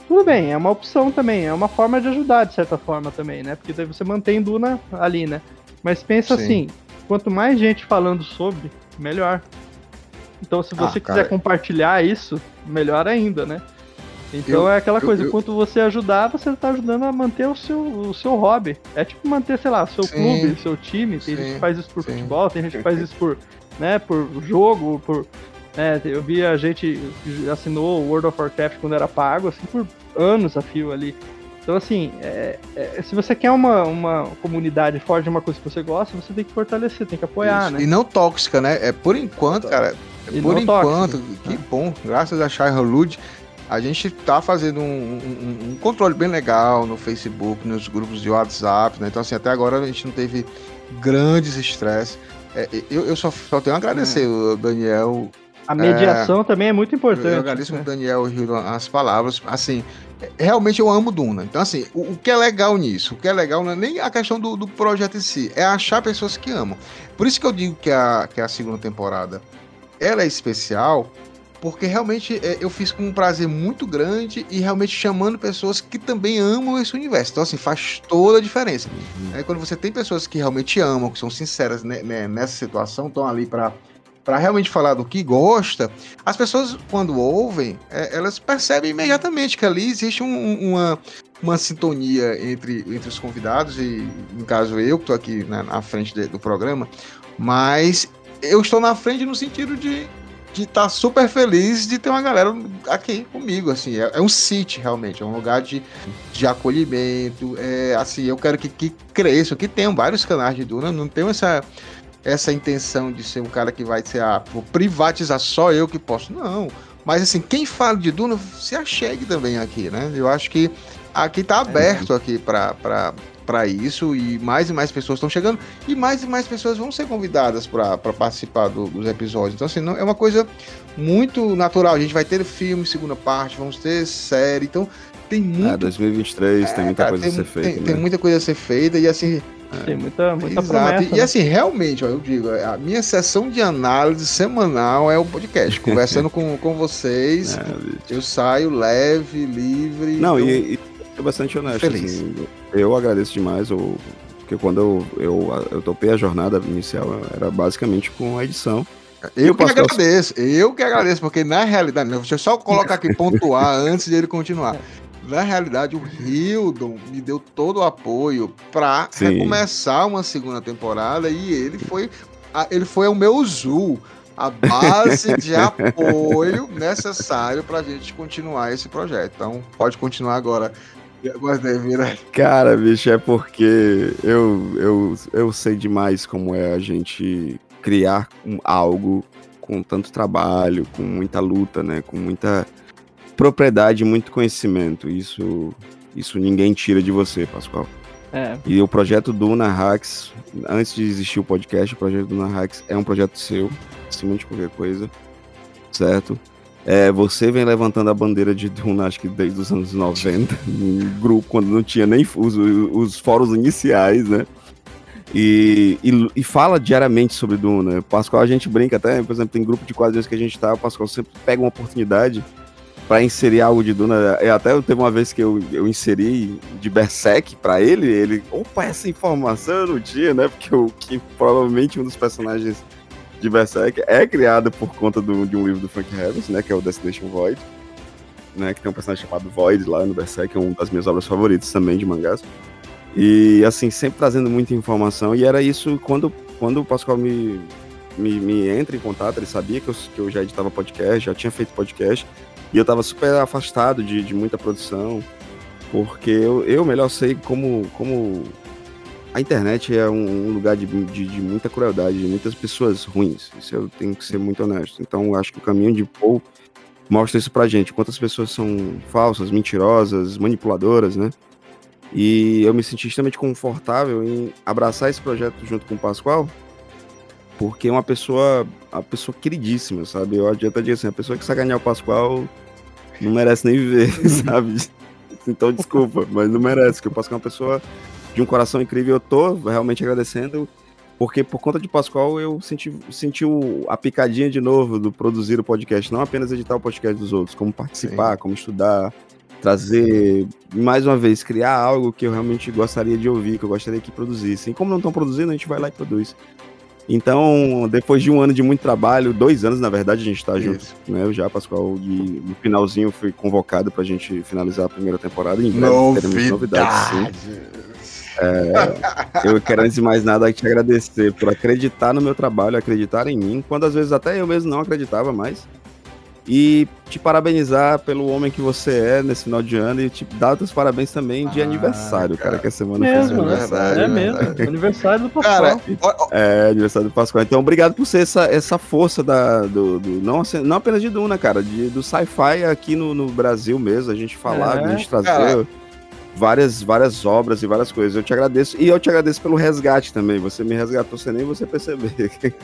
Tudo bem, é uma opção também, é uma forma de ajudar de certa forma também, né? Porque daí você mantém Duna ali, né? Mas pensa Sim. assim, quanto mais gente falando sobre, melhor. Então, se você ah, quiser compartilhar isso, melhor ainda, né? Então eu, é aquela coisa, eu, quanto você ajudar, você está ajudando a manter o seu, o seu hobby. É tipo manter, sei lá, seu sim, clube, seu time. Tem sim, gente que faz isso por sim. futebol, tem gente que faz isso por, né, por jogo, por. Né, eu vi a gente assinou o World of Warcraft quando era pago, assim, por anos a fio ali. Então, assim, é, é, se você quer uma, uma comunidade forte de uma coisa que você gosta, você tem que fortalecer, tem que apoiar, Isso. né? E não tóxica, né? É por enquanto, cara. É por enquanto, tóxica. que bom, graças a Shai Lud, a gente tá fazendo um, um, um, controle bem legal no Facebook, nos grupos de WhatsApp, né? Então, assim, até agora a gente não teve grandes estresses. É, eu, eu só, só tenho a agradecer, é. Daniel. A mediação é, também é muito importante. Eu, agradeço né? Daniel as palavras. Assim, realmente eu amo Duna. Então, assim, o, o, que é legal nisso? O que é legal não é nem a questão do, do, projeto em si, é achar pessoas que amam. Por isso que eu digo que a, que a segunda temporada ela é especial, porque realmente é, eu fiz com um prazer muito grande e realmente chamando pessoas que também amam esse universo. Então, assim, faz toda a diferença. Uhum. É, quando você tem pessoas que realmente amam, que são sinceras né, né, nessa situação, estão ali para para realmente falar do que gosta, as pessoas, quando ouvem, é, elas percebem imediatamente que ali existe um, uma, uma sintonia entre, entre os convidados, e no caso eu, que estou aqui né, na frente de, do programa, mas eu estou na frente no sentido de de estar tá super feliz de ter uma galera aqui comigo, assim, é, é, um sítio realmente, é um lugar de, de acolhimento, é, assim, eu quero que, que cresça, que tenham vários canais de Duna, não tenho essa, essa intenção de ser um cara que vai ser, ah, vou privatizar só eu que posso. Não. Mas assim, quem fala de Duna, se achegue também aqui, né? Eu acho que aqui tá aberto é. aqui para para isso e mais e mais pessoas estão chegando e mais e mais pessoas vão ser convidadas para participar do, dos episódios. Então, assim, não, é uma coisa muito natural. A gente vai ter filme, segunda parte, vamos ter série. Então, tem muito. É, 2023 é, tem muita cara, coisa tem, a ser feita. Tem, né? tem, muita coisa a ser feita e assim. Tem muita, muita promessa. E, né? assim, realmente, ó, eu digo, a minha sessão de análise semanal é o podcast. Conversando com, com vocês, é, eu saio leve, livre. Não, eu... e, e é bastante honesto. Feliz. Assim, eu agradeço demais, eu, porque quando eu, eu, eu topei a jornada inicial, era basicamente com a edição. Eu que agradeço, eu que agradeço, porque na realidade, deixa eu só colocar aqui, pontuar antes de ele continuar na realidade, o Hildon me deu todo o apoio para recomeçar uma segunda temporada e ele foi, ele foi o meu Zul. a base de apoio necessário para a gente continuar esse projeto. Então, pode continuar agora. Cara, bicho, é porque eu, eu, eu sei demais como é a gente criar algo com tanto trabalho, com muita luta, né? Com muita propriedade, muito conhecimento. Isso, isso ninguém tira de você, Pascoal. É. E o projeto Duna Hacks, antes de existir o podcast, o projeto Duna Hacks é um projeto seu, acima de qualquer coisa, certo? É, você vem levantando a bandeira de Duna, acho que desde os anos 90, em grupo, quando não tinha nem os, os fóruns iniciais, né? E, e, e, fala diariamente sobre Duna. Pascoal, a gente brinca até, por exemplo, tem grupo de quadrinhos que a gente tá, o Pascoal sempre pega uma oportunidade para inserir algo de Duna. Eu até teve uma vez que eu, eu inseri de Berserk para ele, ele, opa, essa informação eu não tinha, né? Porque o que provavelmente um dos personagens de Berserk é criado por conta do, de um livro do Frank Harris, né? Que é o Destination Void, né? Que tem um personagem chamado Void lá no Berserk, é uma das minhas obras favoritas também de mangás. E assim, sempre trazendo muita informação. E era isso quando, quando o Pascoal me, me, me entra em contato, ele sabia que eu, que eu já editava podcast, já tinha feito podcast. E eu tava super afastado de, de muita produção, porque eu, eu melhor sei como, como a internet é um, um lugar de, de, de, muita crueldade, de muitas pessoas ruins. Isso eu tenho que ser muito honesto. Então acho que o caminho de Paul mostra isso pra gente. Quantas pessoas são falsas, mentirosas, manipuladoras, né? E eu me senti extremamente confortável em abraçar esse projeto junto com o Pascoal, porque é uma pessoa, uma pessoa queridíssima, sabe? Eu adianta dizer assim, a pessoa que sacanear o Pascoal não merece nem viver, sabe? Então, desculpa, mas não merece, porque o Pascoal é uma pessoa de um coração incrível. Eu tô realmente agradecendo, porque por conta de Pascoal eu senti, senti o, a picadinha de novo do produzir o podcast, não apenas editar o podcast dos outros, como participar, Sim. como estudar, trazer, mais uma vez, criar algo que eu realmente gostaria de ouvir, que eu gostaria que produzissem. Como não estão produzindo, a gente vai lá e produz. Então, depois de um ano de muito trabalho, dois anos, na verdade, a gente está junto, né? Eu já, Pascoal, e no finalzinho fui convocado para a gente finalizar a primeira temporada. Em breve Novidade. teremos novidades, sim. É, eu quero, antes de mais nada, te agradecer por acreditar no meu trabalho, acreditar em mim, quando às vezes até eu mesmo não acreditava mais. E te parabenizar pelo homem que você é nesse final de ano e te dar os parabéns também de ah, aniversário, cara, cara, que a semana mesmo, fez aniversário. É mesmo, aniversário do Pascoal. Cara, é, aniversário do Pascoal. Então, obrigado por ser essa, essa força da, do, do não, assim, não apenas de Duna, cara, de, do sci-fi aqui no, no Brasil mesmo, a gente falar, é, a gente trazer... Cara, várias, várias obras e várias coisas. Eu te agradeço. E eu te agradeço pelo resgate também. Você me resgatou sem nem você perceber.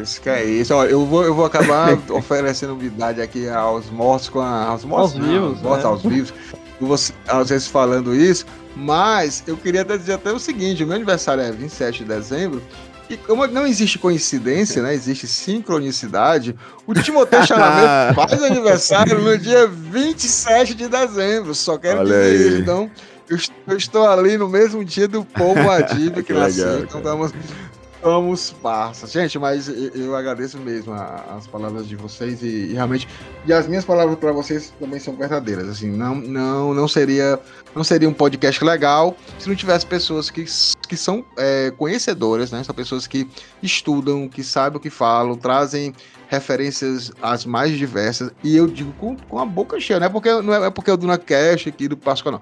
Isso, que é isso. Ó, eu, vou, eu vou acabar oferecendo novidade aqui aos mortos com a, aos mortos, aos vivos, mortos, né? aos vivos. Você, às vezes falando isso, mas eu queria até dizer até o seguinte: o meu aniversário é 27 de dezembro e como não existe coincidência, né? Existe sincronicidade. O Timoteu Chalamet faz aniversário no dia 27 de dezembro. Só quero Olha dizer isso. Então, eu estou ali no mesmo dia do povo Adib que, que nasceu. Então, estamos, Vamos parça. Gente, mas eu agradeço mesmo as palavras de vocês e, e realmente e as minhas palavras para vocês também são verdadeiras. Assim, não não não seria não seria um podcast legal se não tivesse pessoas que, que são é, conhecedoras, né? São pessoas que estudam, que sabem o que falam, trazem referências as mais diversas e eu digo com, com a boca cheia, não é porque não é, é porque o Duna Cash aqui do Páscoa não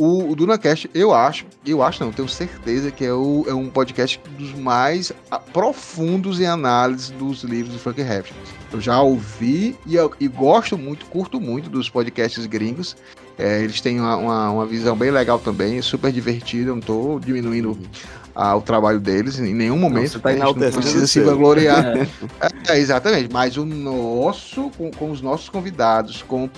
o, o DunaCast, eu acho, eu acho não, tenho certeza que é, o, é um podcast dos mais profundos em análise dos livros do Frank Herbert. Eu já ouvi e, e gosto muito, curto muito dos podcasts gringos. É, eles têm uma, uma, uma, visão bem legal também, super divertida, não estou diminuindo uhum. o trabalho deles em nenhum momento. Não, tá não precisa se vangloriar. É. É, exatamente, mas o nosso, com, com os nossos convidados, com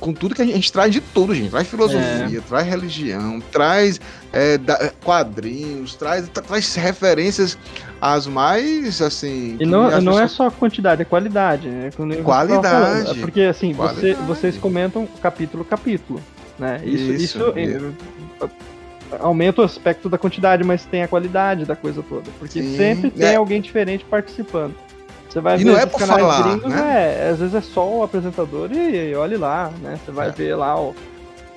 com tudo que a gente, a gente, traz de tudo, gente. Traz filosofia, é. traz religião, traz é, da, quadrinhos, traz, tra, traz referências as mais, assim... E não, não é só quantidade, é qualidade. Né? Qualidade. É porque, assim, qualidade. Você, vocês comentam capítulo capítulo, né? Isso, isso, isso aumenta o aspecto da quantidade, mas tem a qualidade da coisa toda. Porque Sim, sempre tem é. alguém diferente participando. Você vai e ver não é por falar, gringos, né? é, às vezes é só o apresentador e, e olhe lá, né? Você vai é. ver lá.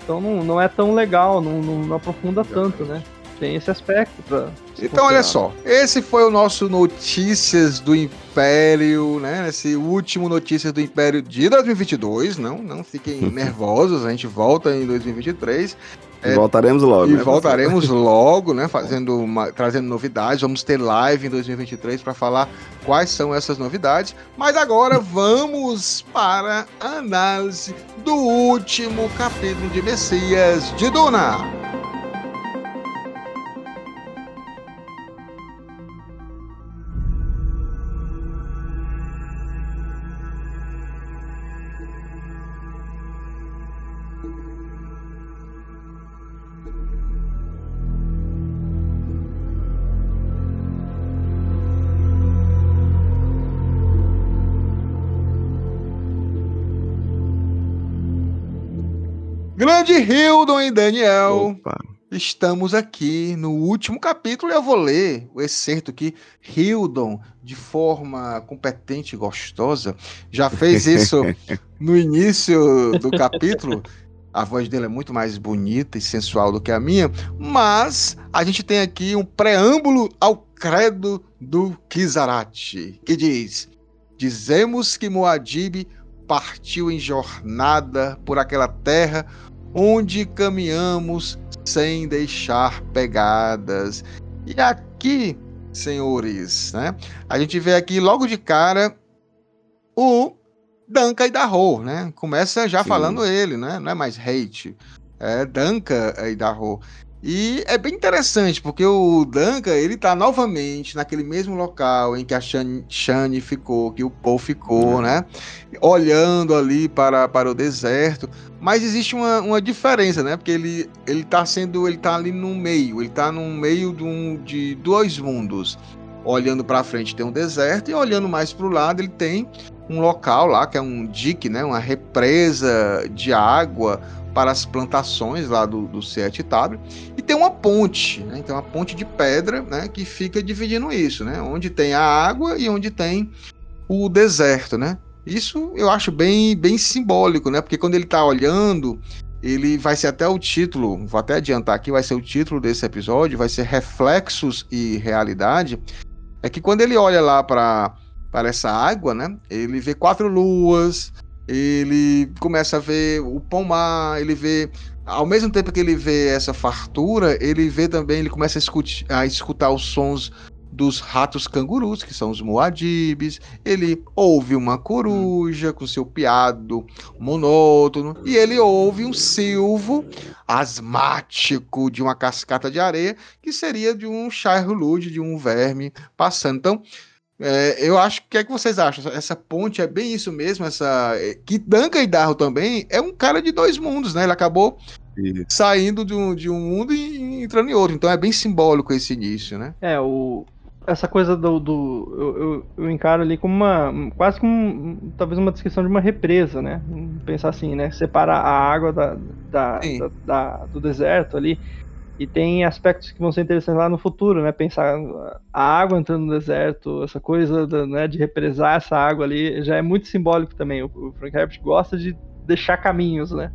Então não, não é tão legal, não, não, não aprofunda Exatamente. tanto, né? tem esse aspecto pra. Então, olha só, esse foi o nosso Notícias do Império, né? Esse último Notícias do Império de 2022. Não, não fiquem nervosos, a gente volta em 2023. É, voltaremos logo. E né, voltaremos logo, né? Fazendo uma, trazendo novidades. Vamos ter live em 2023 para falar quais são essas novidades. Mas agora vamos para a análise do último capítulo de Messias de Duna. Grande Hildon e Daniel. Opa. Estamos aqui no último capítulo e eu vou ler o excerto aqui. Hildon, de forma competente e gostosa, já fez isso no início do capítulo. A voz dele é muito mais bonita e sensual do que a minha, mas a gente tem aqui um preâmbulo ao credo do Kizarate, que diz: Dizemos que Moadib partiu em jornada por aquela terra onde caminhamos sem deixar pegadas. E aqui, senhores, né? A gente vê aqui logo de cara o Danka Idaho, né? Começa já Sim. falando ele, né? Não é mais hate, é Danka Idaho. E é bem interessante, porque o Duncan, ele tá novamente naquele mesmo local em que a Shani, ficou, que o Paul ficou, uhum. né? Olhando ali para, para o deserto. Mas existe uma, uma diferença, né? Porque ele, ele tá sendo, ele tá ali no meio, ele tá no meio de, um, de dois mundos. Olhando para frente tem um deserto e olhando mais para o lado ele tem um local lá que é um dique, né? Uma represa de água para as plantações lá do, do CETW, e tem uma ponte, né? Tem uma ponte de pedra, né? Que fica dividindo isso, né? Onde tem a água e onde tem o deserto, né? Isso eu acho bem, bem simbólico, né? Porque quando ele está olhando, ele vai ser até o título, vou até adiantar aqui, vai ser o título desse episódio, vai ser Reflexos e Realidade. É que quando ele olha lá para para essa água, né? Ele vê quatro luas, ele começa a ver o pomar, ele vê ao mesmo tempo que ele vê essa fartura, ele vê também, ele começa a, escutar, a escutar os sons dos ratos cangurus, que são os moadibes. Ele ouve uma coruja com seu piado monótono. E ele ouve um silvo asmático de uma cascata de areia, que seria de um Shirlud, de um verme passando. Então, é, eu acho que é que vocês acham? Essa ponte é bem isso mesmo, essa é, que Duncan e Darro também é um cara de dois mundos, né? Ele acabou isso. saindo de um, de um mundo e entrando em outro. Então é bem simbólico esse início, né? É, o essa coisa do, do eu, eu, eu, encaro ali como uma quase como talvez uma descrição de uma represa, né? Pensar assim, né? Separar a água da, da, da, da do deserto ali e tem aspectos que vão ser interessantes lá no futuro, né? Pensar a água entrando no deserto, essa coisa né, de represar essa água ali, já é muito simbólico também. O, Frank Herbert gosta de deixar caminhos, né?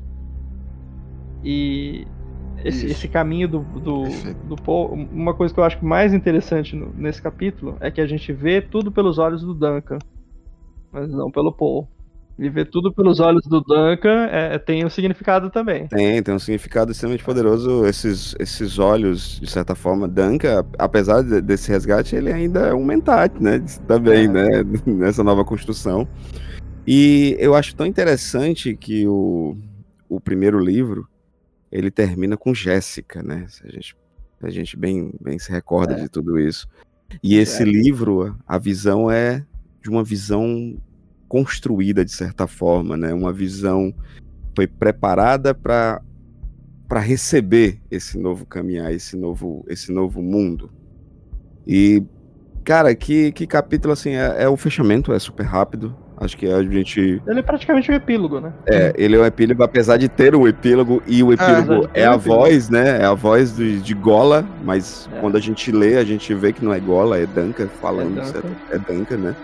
E esse, esse caminho do, do, do Paul, uma coisa que eu acho mais interessante nesse capítulo é que a gente vê tudo pelos olhos do Duncan, mas não pelo Paul. Viver tudo pelos olhos do Duncan é, tem um significado também. Tem, tem um significado extremamente poderoso. Esses, esses olhos, de certa forma, Duncan, apesar de, desse resgate, ele ainda é um mentate, né? Também, é. né? Nessa nova construção. E eu acho tão interessante que o, o primeiro livro ele termina com Jéssica, né? Se a gente, a gente bem, bem se recorda é. de tudo isso. E esse é. livro, a visão é de uma visão construída de certa forma, né? Uma visão foi preparada para para receber esse novo caminhar, esse novo esse novo mundo. E cara, que, que capítulo assim é, é o fechamento é super rápido. Acho que a gente. Ele é praticamente um epílogo, né? É, ele é um epílogo, apesar de ter um epílogo, e o epílogo é, é a voz, né? É a voz de, de Gola, mas é. quando a gente lê, a gente vê que não é Gola, é Duncan falando, é Duncan, é Duncan né?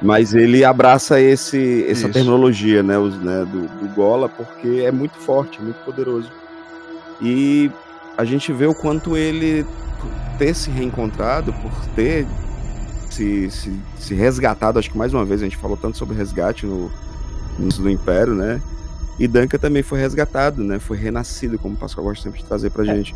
Mas ele abraça esse, essa Isso. terminologia, né, os, né do, do, Gola, porque é muito forte, muito poderoso. E a gente vê o quanto ele ter se reencontrado, por ter se, se, se resgatado, acho que mais uma vez a gente falou tanto sobre resgate no, no do Império, né? E Duncan também foi resgatado, né? Foi renascido, como o Pascoal gosta sempre de trazer pra é. gente.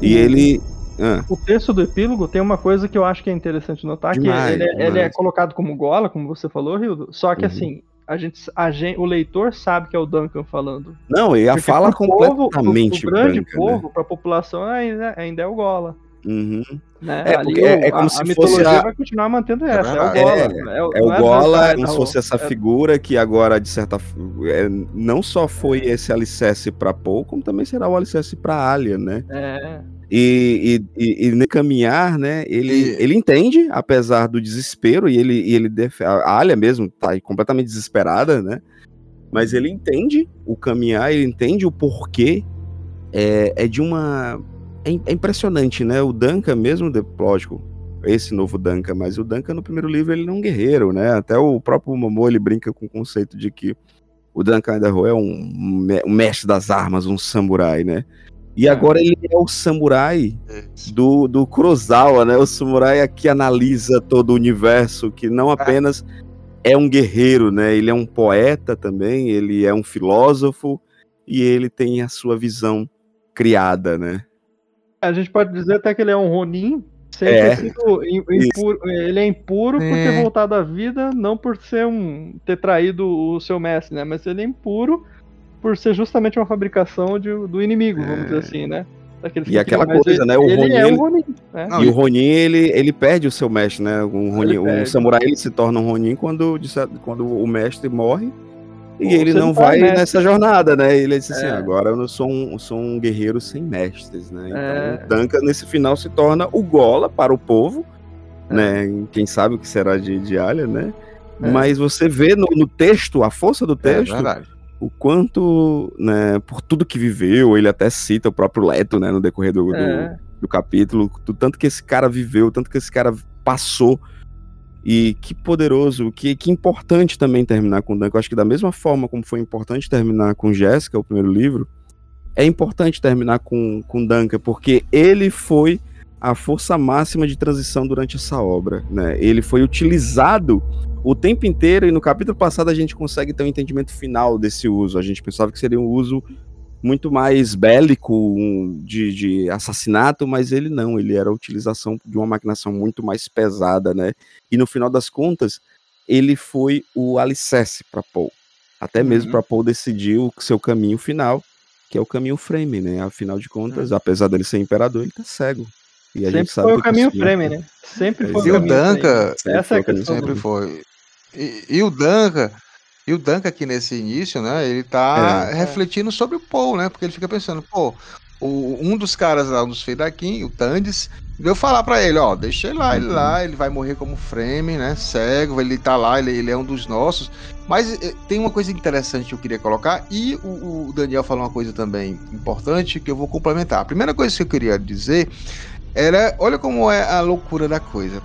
E ele. Ah. O texto do epílogo tem uma coisa que eu acho que é interessante notar, demais, que ele, é, ele, é colocado como gola, como você falou, Rildo, só que uhum. assim, a gente, a gente, o leitor sabe que é o Duncan falando. Não, e a Porque fala completamente povo, o, o grande branca, povo, né? para a população, ainda, ainda é o Gola. Uhum. Né? É, é, é, como a, se a fosse a... vai continuar mantendo essa, é, é o Gola. É, é, o, é o Gola, como se fosse essa figura que agora, de certa forma, não só foi esse alicerce para Paul, como também será o alicerce para Alia, né? É. E, e, e, e caminhar, né? Ele, ele entende, apesar do desespero, e ele, e ele def... a Alia mesmo tá completamente desesperada, né? Mas ele entende o caminhar, ele entende o porquê. É, é de uma é, é, impressionante, né? O Duncan mesmo, lógico, esse novo Duncan, mas o Duncan no primeiro livro ele não é um guerreiro, né? Até o próprio Momo ele brinca com o conceito de que o Duncan Idaho é um, um mestre das armas, um samurai, né? E é. agora ele é o samurai do, do Kurosawa, né? O samurai que analisa todo o universo, que não é. apenas é um guerreiro, né? Ele é um poeta também, ele é um filósofo e ele tem a sua visão criada, né? A gente pode dizer até que ele é um Ronin, é. sido impuro. Ele é impuro é. por ter voltado à vida, não por ser um ter traído o seu mestre, né? Mas ele é impuro por ser justamente uma fabricação de, do inimigo, vamos é. dizer assim, né? Daqueles e aquela coisa, ele, né? O Ronin, é um Ronin. Né? e o Ronin, ele, ele perde o seu mestre, né? Um, Ronin, um samurai ele se torna um Ronin quando, quando o mestre morre e ele não vai mestre. nessa jornada, né? Ele disse assim: é. agora eu não sou um, sou um guerreiro sem mestres, né? Então, é. Duncan, nesse final, se torna o Gola para o povo, é. né? Quem sabe o que será de, de Alia, né? É. Mas você vê no, no, texto, a força do é texto, o quanto, né, por tudo que viveu, ele até cita o próprio Leto, né, no decorrer do, do, é. do capítulo, do tanto que esse cara viveu, tanto que esse cara passou e que poderoso, que, que importante também terminar com Duncan. Eu acho que da mesma forma como foi importante terminar com Jéssica, o primeiro livro, é importante terminar com, com Duncan, porque ele foi a força máxima de transição durante essa obra. Né? Ele foi utilizado o tempo inteiro, e no capítulo passado a gente consegue ter um entendimento final desse uso. A gente pensava que seria um uso muito mais bélico um, de, de, assassinato, mas ele não, ele era a utilização de uma maquinação muito mais pesada, né? E no final das contas, ele foi o alicerce para Paul. Até uhum. mesmo para Paul decidir o seu caminho final, que é o caminho frame, né? Afinal de contas, uhum. apesar dele ser imperador, ele tá cego. E a sempre gente sabe foi o caminho frame, né? Sempre foi o caminho Danca, Essa é a questão. Sempre foi. E, e o Danca, e o Duncan aqui nesse início, né, ele tá é. refletindo sobre o Paul, né? Porque ele fica pensando, pô, o, um dos caras lá, um dos Fedaquim, o Tandes, veio falar para ele, ó, deixa ele lá, ele uhum. lá, ele vai morrer como frame, né? Cego, ele tá lá, ele, ele é um dos nossos. Mas eh, tem uma coisa interessante que eu queria colocar, e o, o, Daniel falou uma coisa também importante que eu vou complementar. A primeira coisa que eu queria dizer era, olha como é a loucura da coisa.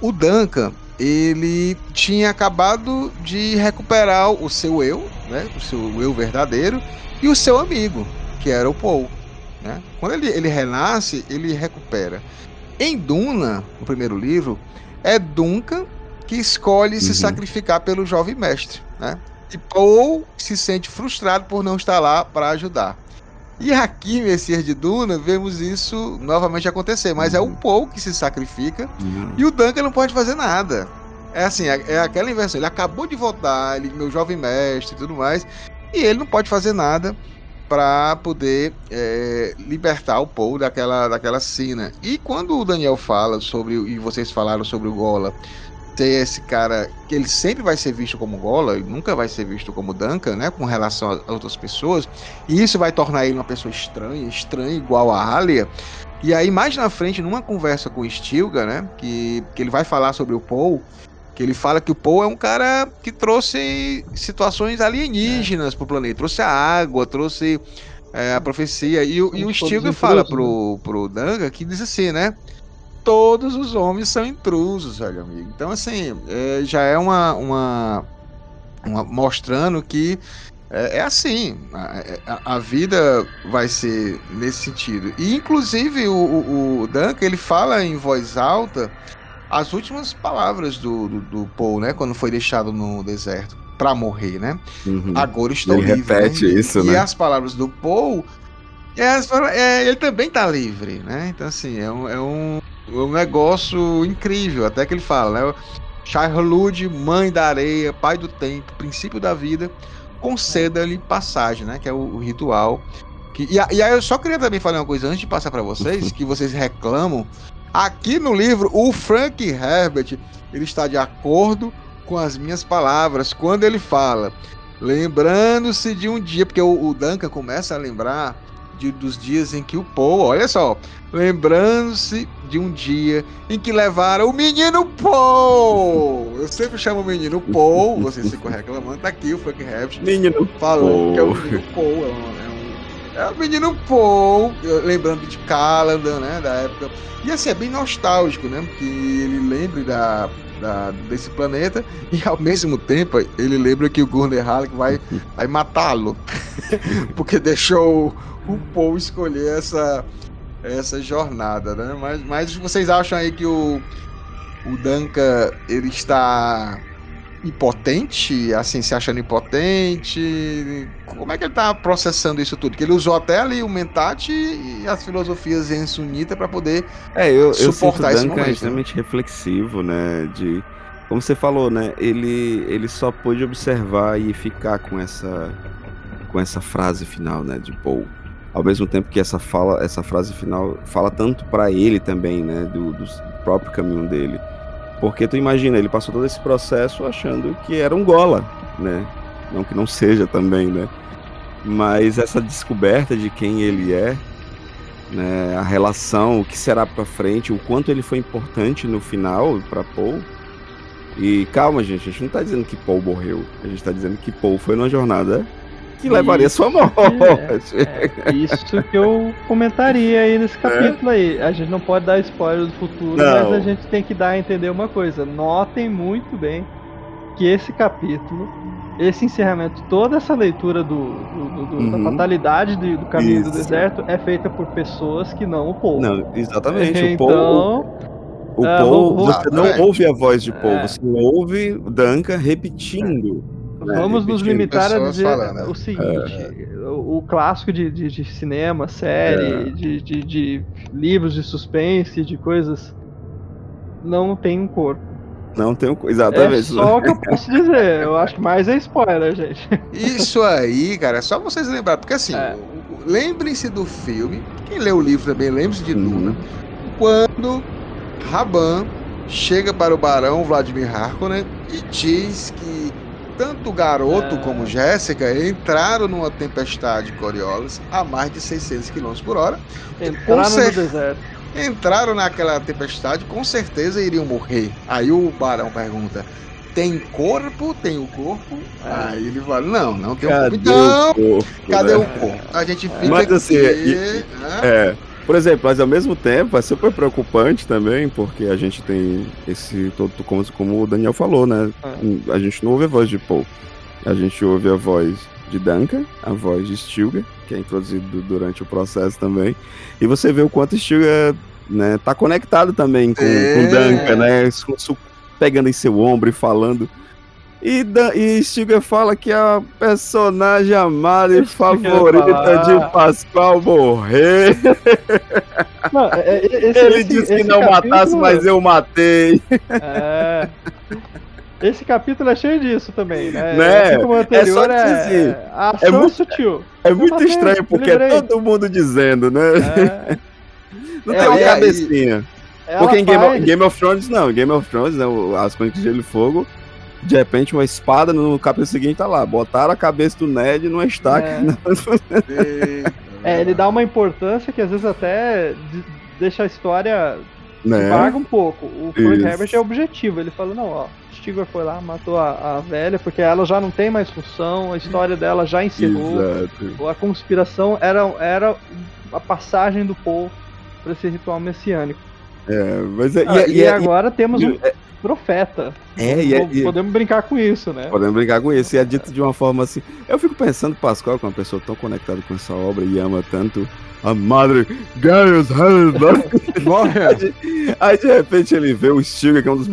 O Duncan, ele tinha acabado de recuperar o seu eu, né, o seu eu verdadeiro, e o seu amigo, que era o Paul. Né? Quando ele, ele renasce, ele recupera. Em Duna, no primeiro livro, é Duncan que escolhe uhum. se sacrificar pelo jovem mestre. Né? E Paul se sente frustrado por não estar lá para ajudar. E aqui, Messias de Duna, vemos isso novamente acontecer. Mas é o uhum. Paul que se sacrifica uhum. e o Duncan não pode fazer nada. É assim, é, é aquela inversão. Ele acabou de votar, ele, meu jovem mestre e tudo mais, e ele não pode fazer nada para poder é, libertar o Paul daquela, daquela cena. E quando o Daniel fala sobre, e vocês falaram sobre o Gola, ter esse cara que ele sempre vai ser visto como Gola, e nunca vai ser visto como Duncan, né, com relação a outras pessoas, e isso vai tornar ele uma pessoa estranha, estranha igual a Alia. E aí mais na frente, numa conversa com o Stilga, né, que, que ele vai falar sobre o Paul, que ele fala que o Paul é um cara que trouxe situações alienígenas é. pro planeta, trouxe a água, trouxe é, a profecia, e, e o Stilga fala pro, né? pro Duncan que diz assim, né, todos os homens são intrusos, velho amigo. Então, assim, é, já é uma, uma, uma, mostrando que É, é assim, a, a, a, vida vai ser nesse sentido. E inclusive o, o, o, Duncan ele fala em voz alta as últimas palavras do, do, do Paul, né? Quando foi deixado no deserto para morrer, né? Uhum. Agora estou ele livre. Repete né? isso, e, né? E as palavras do Paul, é, é, ele também tá livre, né? Então assim é um, é um, é um negócio incrível. Até que ele fala, né? Charlud, mãe da areia, pai do tempo, princípio da vida, conceda-lhe passagem, né? Que é o, o ritual. Que, e, e, aí eu só queria também falar uma coisa antes de passar para vocês, que vocês reclamam. Aqui no livro, o Frank Herbert ele está de acordo com as minhas palavras quando ele fala, lembrando-se de um dia, porque o, o Duncan começa a lembrar de, dos dias em que o Paul, olha só, lembrando-se de um dia em que levaram o menino Paul. Eu sempre chamo o menino Paul, vocês ficam reclamando, tá aqui o Frank Herbert menino Paul. que é o menino Paul, é, um, é, um, é o menino Paul, lembrando de Caladan, né, da época. E assim, é bem nostálgico, né, que ele lembre da, da, desse planeta e ao mesmo tempo ele lembra que o Gurner Halleck vai, vai matá-lo porque deixou o Paul escolher essa, essa jornada, né? Mas, mas vocês acham aí que o, o Duncan ele está impotente, assim, se achando impotente? Como é que ele está processando isso tudo? Que ele usou até ali o Mentat e as filosofias em Sunita para poder é, eu, suportar eu esse Duncan momento. É extremamente reflexivo, né? De como você falou, né? Ele ele só pôde observar e ficar com essa com essa frase final, né? De Paul ao mesmo tempo que essa fala, essa frase final fala tanto para ele também, né, do, do, próprio caminho dele. Porque tu imagina, ele passou todo esse processo achando que era um gola, né? Não que não seja também, né? Mas essa descoberta de quem ele é, né, a relação, o que será para frente, o quanto ele foi importante no final para Paul. E calma, gente, a gente não tá dizendo que Paul morreu, a gente tá dizendo que Paul foi numa jornada que levaria sua morte. É, é, isso que eu comentaria aí nesse capítulo é. aí. A gente não pode dar spoiler do futuro, não. mas a gente tem que dar a entender uma coisa. Notem muito bem que esse capítulo, esse encerramento, toda essa leitura do, do, do uhum. da fatalidade do, do caminho isso. do deserto é feita por pessoas que não o povo. Não, exatamente. Então, o povo. O Ah, Paul, vou- você vou- não é. ouve a voz de Paul, É. você ouve Duncan repetindo. Né, Vamos nos limitar a dizer falando. o seguinte: o, o clássico de, de, de cinema, série, É. de, de, de livros de suspense, de coisas, não tem um corpo. Não tem um... É Exatamente. só o que eu posso dizer. Eu acho que mais é spoiler, gente. Isso aí, cara, é só vocês lembrarem, porque assim, É. lembrem-se do filme, quem lê o livro também, lembre-se de Uhum. Duna, quando Raban chega para o barão Vladimir Harkonnen e diz que tanto o garoto É. como Jéssica entraram numa tempestade Coriolis a mais de 600 km por hora, Entraram no cer- deserto. entraram naquela tempestade, com certeza iriam morrer. Aí o barão pergunta: tem corpo? Tem o corpo? É. Aí ele fala: não, não tem o Cadê corpo. Então, o corpo, cadê né? o corpo? A gente fica Mas, assim, aqui, e- né? É. Por exemplo, mas ao mesmo tempo é super preocupante também, porque a gente tem esse todo, como, como o Daniel falou, né? É. A gente não ouve a voz de Paul. A gente ouve a voz de Duncan, a voz de Stilgar, que é introduzido durante o processo também. E você vê o quanto Stilgar né, tá conectado também com, É. com Duncan, né? Pegando em seu ombro e falando. E, Dan- e fala que a personagem amada e favorita de Pascoal morreu. Não, é- é- esse, Ele esse- disse que não capítulo- matasse, mas eu matei. É. Esse capítulo é cheio disso também, né? Né? Assim como o anterior, É é, assim, ação é, muito- sutil. É muito matei, estranho, porque é todo mundo dizendo, né? É, Não É, tem uma cabecinha. Porque em Game, faz- of, Game of Thrones, não. Game of Thrones, né, o- as Crônicas de Gelo e Fogo, de repente uma espada no capítulo seguinte tá lá. Botaram a cabeça do Ned numa estaca. É. É, ele dá uma importância que às vezes até de- deixa a história né? vaga um pouco. O Frank Isso. Herbert é objetivo. Ele fala, não, ó, Stigler foi lá, matou a, a velha, porque ela já não tem mais função, a história dela já encerrou. Exato. A conspiração era, era a passagem do Paul para esse ritual messiânico. É, mas é, Ah, e, e, e- agora temos um. Profeta. É, e, é, e Podemos brincar com isso, né? Podemos brincar com isso. E é dito de uma forma assim. Eu fico pensando, Pascoal, que é uma pessoa tão conectada com essa obra e ama tanto a madre Gaius Aí de repente ele vê o Stilgar, que é um dos,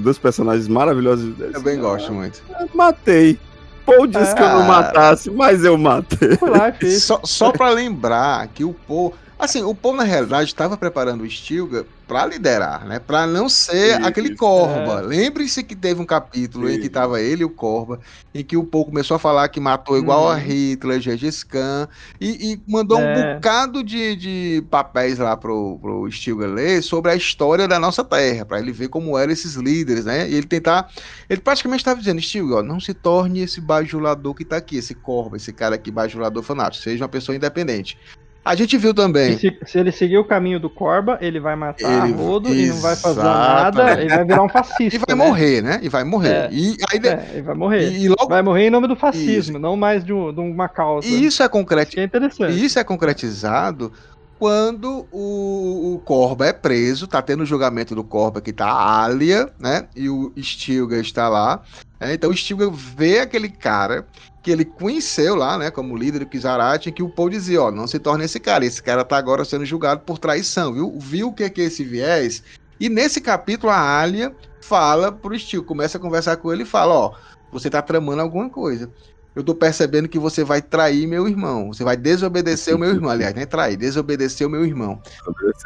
dos personagens maravilhosos. Eu assim, bem gosto muito. Matei. Paul disse é. que eu não matasse, mas eu matei. Só, só pra lembrar que o Paul. Assim, o Paul, na realidade, estava preparando o Stilgar para liderar, né? Para não ser Isso, aquele Corva. É. Lembre-se que teve um capítulo em que tava ele e o Corva, em que o Paul começou a falar que matou igual a uhum. Hitler, Gengis Khan, e, e mandou é. um bocado de, de papéis lá pro, pro Stilgar ler sobre a história da nossa terra, para ele ver como eram esses líderes, né? E ele tentar. Ele praticamente estava dizendo, Stilgar, não se torne esse bajulador que tá aqui, esse Corva, esse cara aqui, bajulador fanático, seja uma pessoa independente. A gente viu também. Se, se, ele seguir o caminho do Corba, ele vai matar ele, Rodo e não vai fazer nada, ele vai virar um fascista. E vai né? morrer, né? E vai morrer. É, e aí é, ele vai morrer. E, logo... Vai morrer em nome do fascismo, isso. não mais de, um, de, uma causa. E isso é concretizado. É interessante. E isso é concretizado quando o, o Corba é preso, tá tendo o julgamento do Corba que tá a Alia, né? E o Stilgar está lá. É, então o Stilgar vê aquele cara que ele conheceu lá, né, como líder do Kizarate, que o Paul dizia, ó, não se torne esse cara, esse cara tá agora sendo julgado por traição, viu? Viu o que é que é esse viés? E nesse capítulo a Alia fala pro Steel, começa a conversar com ele e fala, ó, você tá tramando alguma coisa. Eu tô percebendo que você vai trair meu irmão. Você vai desobedecer o meu irmão. Aliás, nem trair, desobedecer o meu irmão.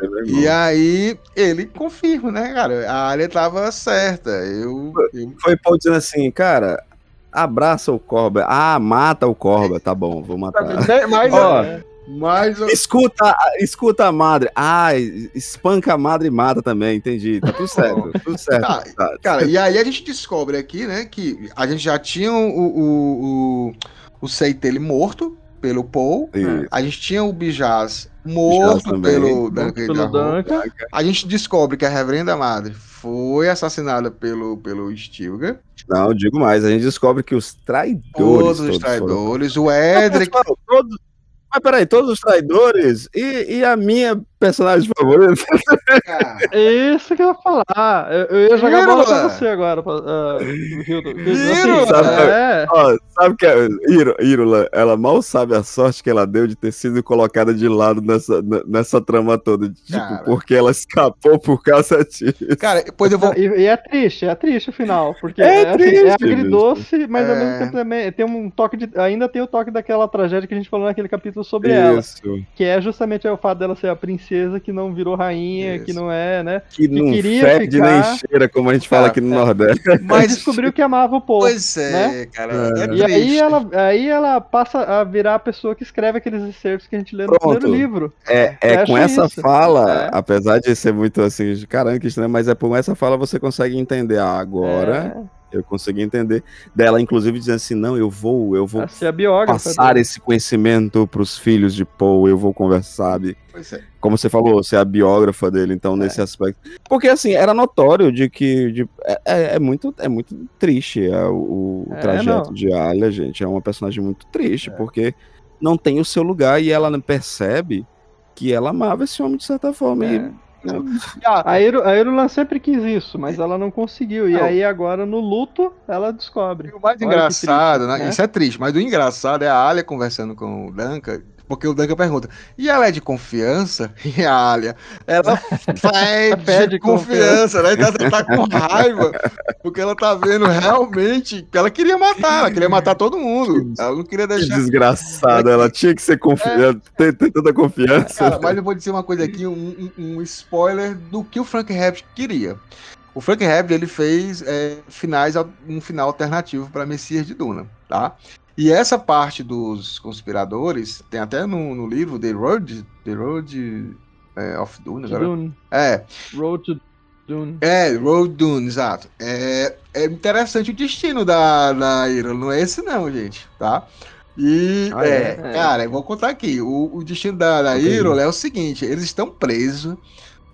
meu irmão. E aí ele confirma, né, cara? A área tava certa. Eu, eu... Foi Paul dizendo assim, cara, abraça o Corba. Ah, mata o Corba. Tá bom, vou matar. Mas, Ó, é, mas... Escuta, escuta a madre. Ah, espanca a madre e mata também. Entendi. Tá tudo certo. tudo certo. Tá, tá. Cara, e aí a gente descobre aqui, né, que a gente já tinha o, o, o, o Seitele morto pelo Paul. Isso. A gente tinha o Bijaz morto pelo, Duncan, pelo Duncan. A gente descobre que a Reverenda Madre foi assassinada pelo, pelo Stilgar. Não, digo mais, a gente descobre que os traidores. Todos os traidores, foram... o Edric. Todos, mas peraí, todos os traidores? E, e a minha personagem favorita? Isso que eu ia falar. Eu, eu ia jogar bola pra você agora, uh, Hildo. Assim, sabe, é. ó, sabe que a Írula, ela mal sabe a sorte que ela deu de ter sido colocada de lado nessa, nessa trama toda. Tipo, Cara. porque ela escapou por causa disso. Cara, depois eu vou. E, e é triste, é triste o final. Porque é, é, triste, assim, é agridoce, mas é... ao mesmo tempo também tem um toque de. Ainda tem o toque daquela tragédia que a gente falou naquele capítulo sobre Isso. ela. Que é justamente o fato dela ser a princesa que não virou rainha, Isso. que não é, né? Que, que não queria fede ficar... nem cheira, como a gente fala aqui no é. Nordeste. Mas descobriu que amava o povo. Pois é, né? cara. É. E aí ela, aí ela passa a virar a pessoa que escreve aqueles excertos que a gente lê no Pronto. primeiro livro. É, é com essa isso. fala, é. apesar de ser muito assim, caramba, que estranho, mas é por essa fala você consegue entender. Ah, agora. É. Eu consegui entender dela, inclusive dizendo assim: não, eu vou, eu vou passar dele. esse conhecimento para os filhos de Paul, eu vou conversar, sabe? É. Como você falou, você é a biógrafa dele, então, é. nesse aspecto. Porque, assim, era notório de que. De, é, é, é muito, é muito triste é, o, o é, trajeto não. de Alia, gente. É uma personagem muito triste, porque não tem o seu lugar e ela percebe que ela amava esse homem de certa forma. E a, Iru, a Irulan sempre quis isso, mas ela não conseguiu. E aí agora no luto ela descobre. E o mais Olha engraçado, triste, né? Isso é triste, mas o engraçado é a Alia conversando com o Danka porque o Duncan pergunta, e ela é de confiança? E a Alia, ela é de confiança, né? Então ela tá com raiva, porque ela tá vendo realmente que ela queria matar, ela queria matar todo mundo. Ela não queria deixar. Que desgraçada, ela tinha que ser confiante, é... ter, toda confiança. Cara, mas eu vou dizer uma coisa aqui, um, um, um spoiler do que o Frank Herbert queria. O Frank Herbert ele fez é, finais, um final alternativo para Messias de Duna, tá? E essa parte dos conspiradores, tem até no, no livro The Road, The Road é, of Dune, agora. Dune. É. Road to Dune. É, Road Dune, exato. É, é interessante o destino da, da Ira, não é esse não, gente, tá? E, ah, é, é, cara, eu vou contar aqui. O, o destino da, da Hero é o seguinte: eles estão presos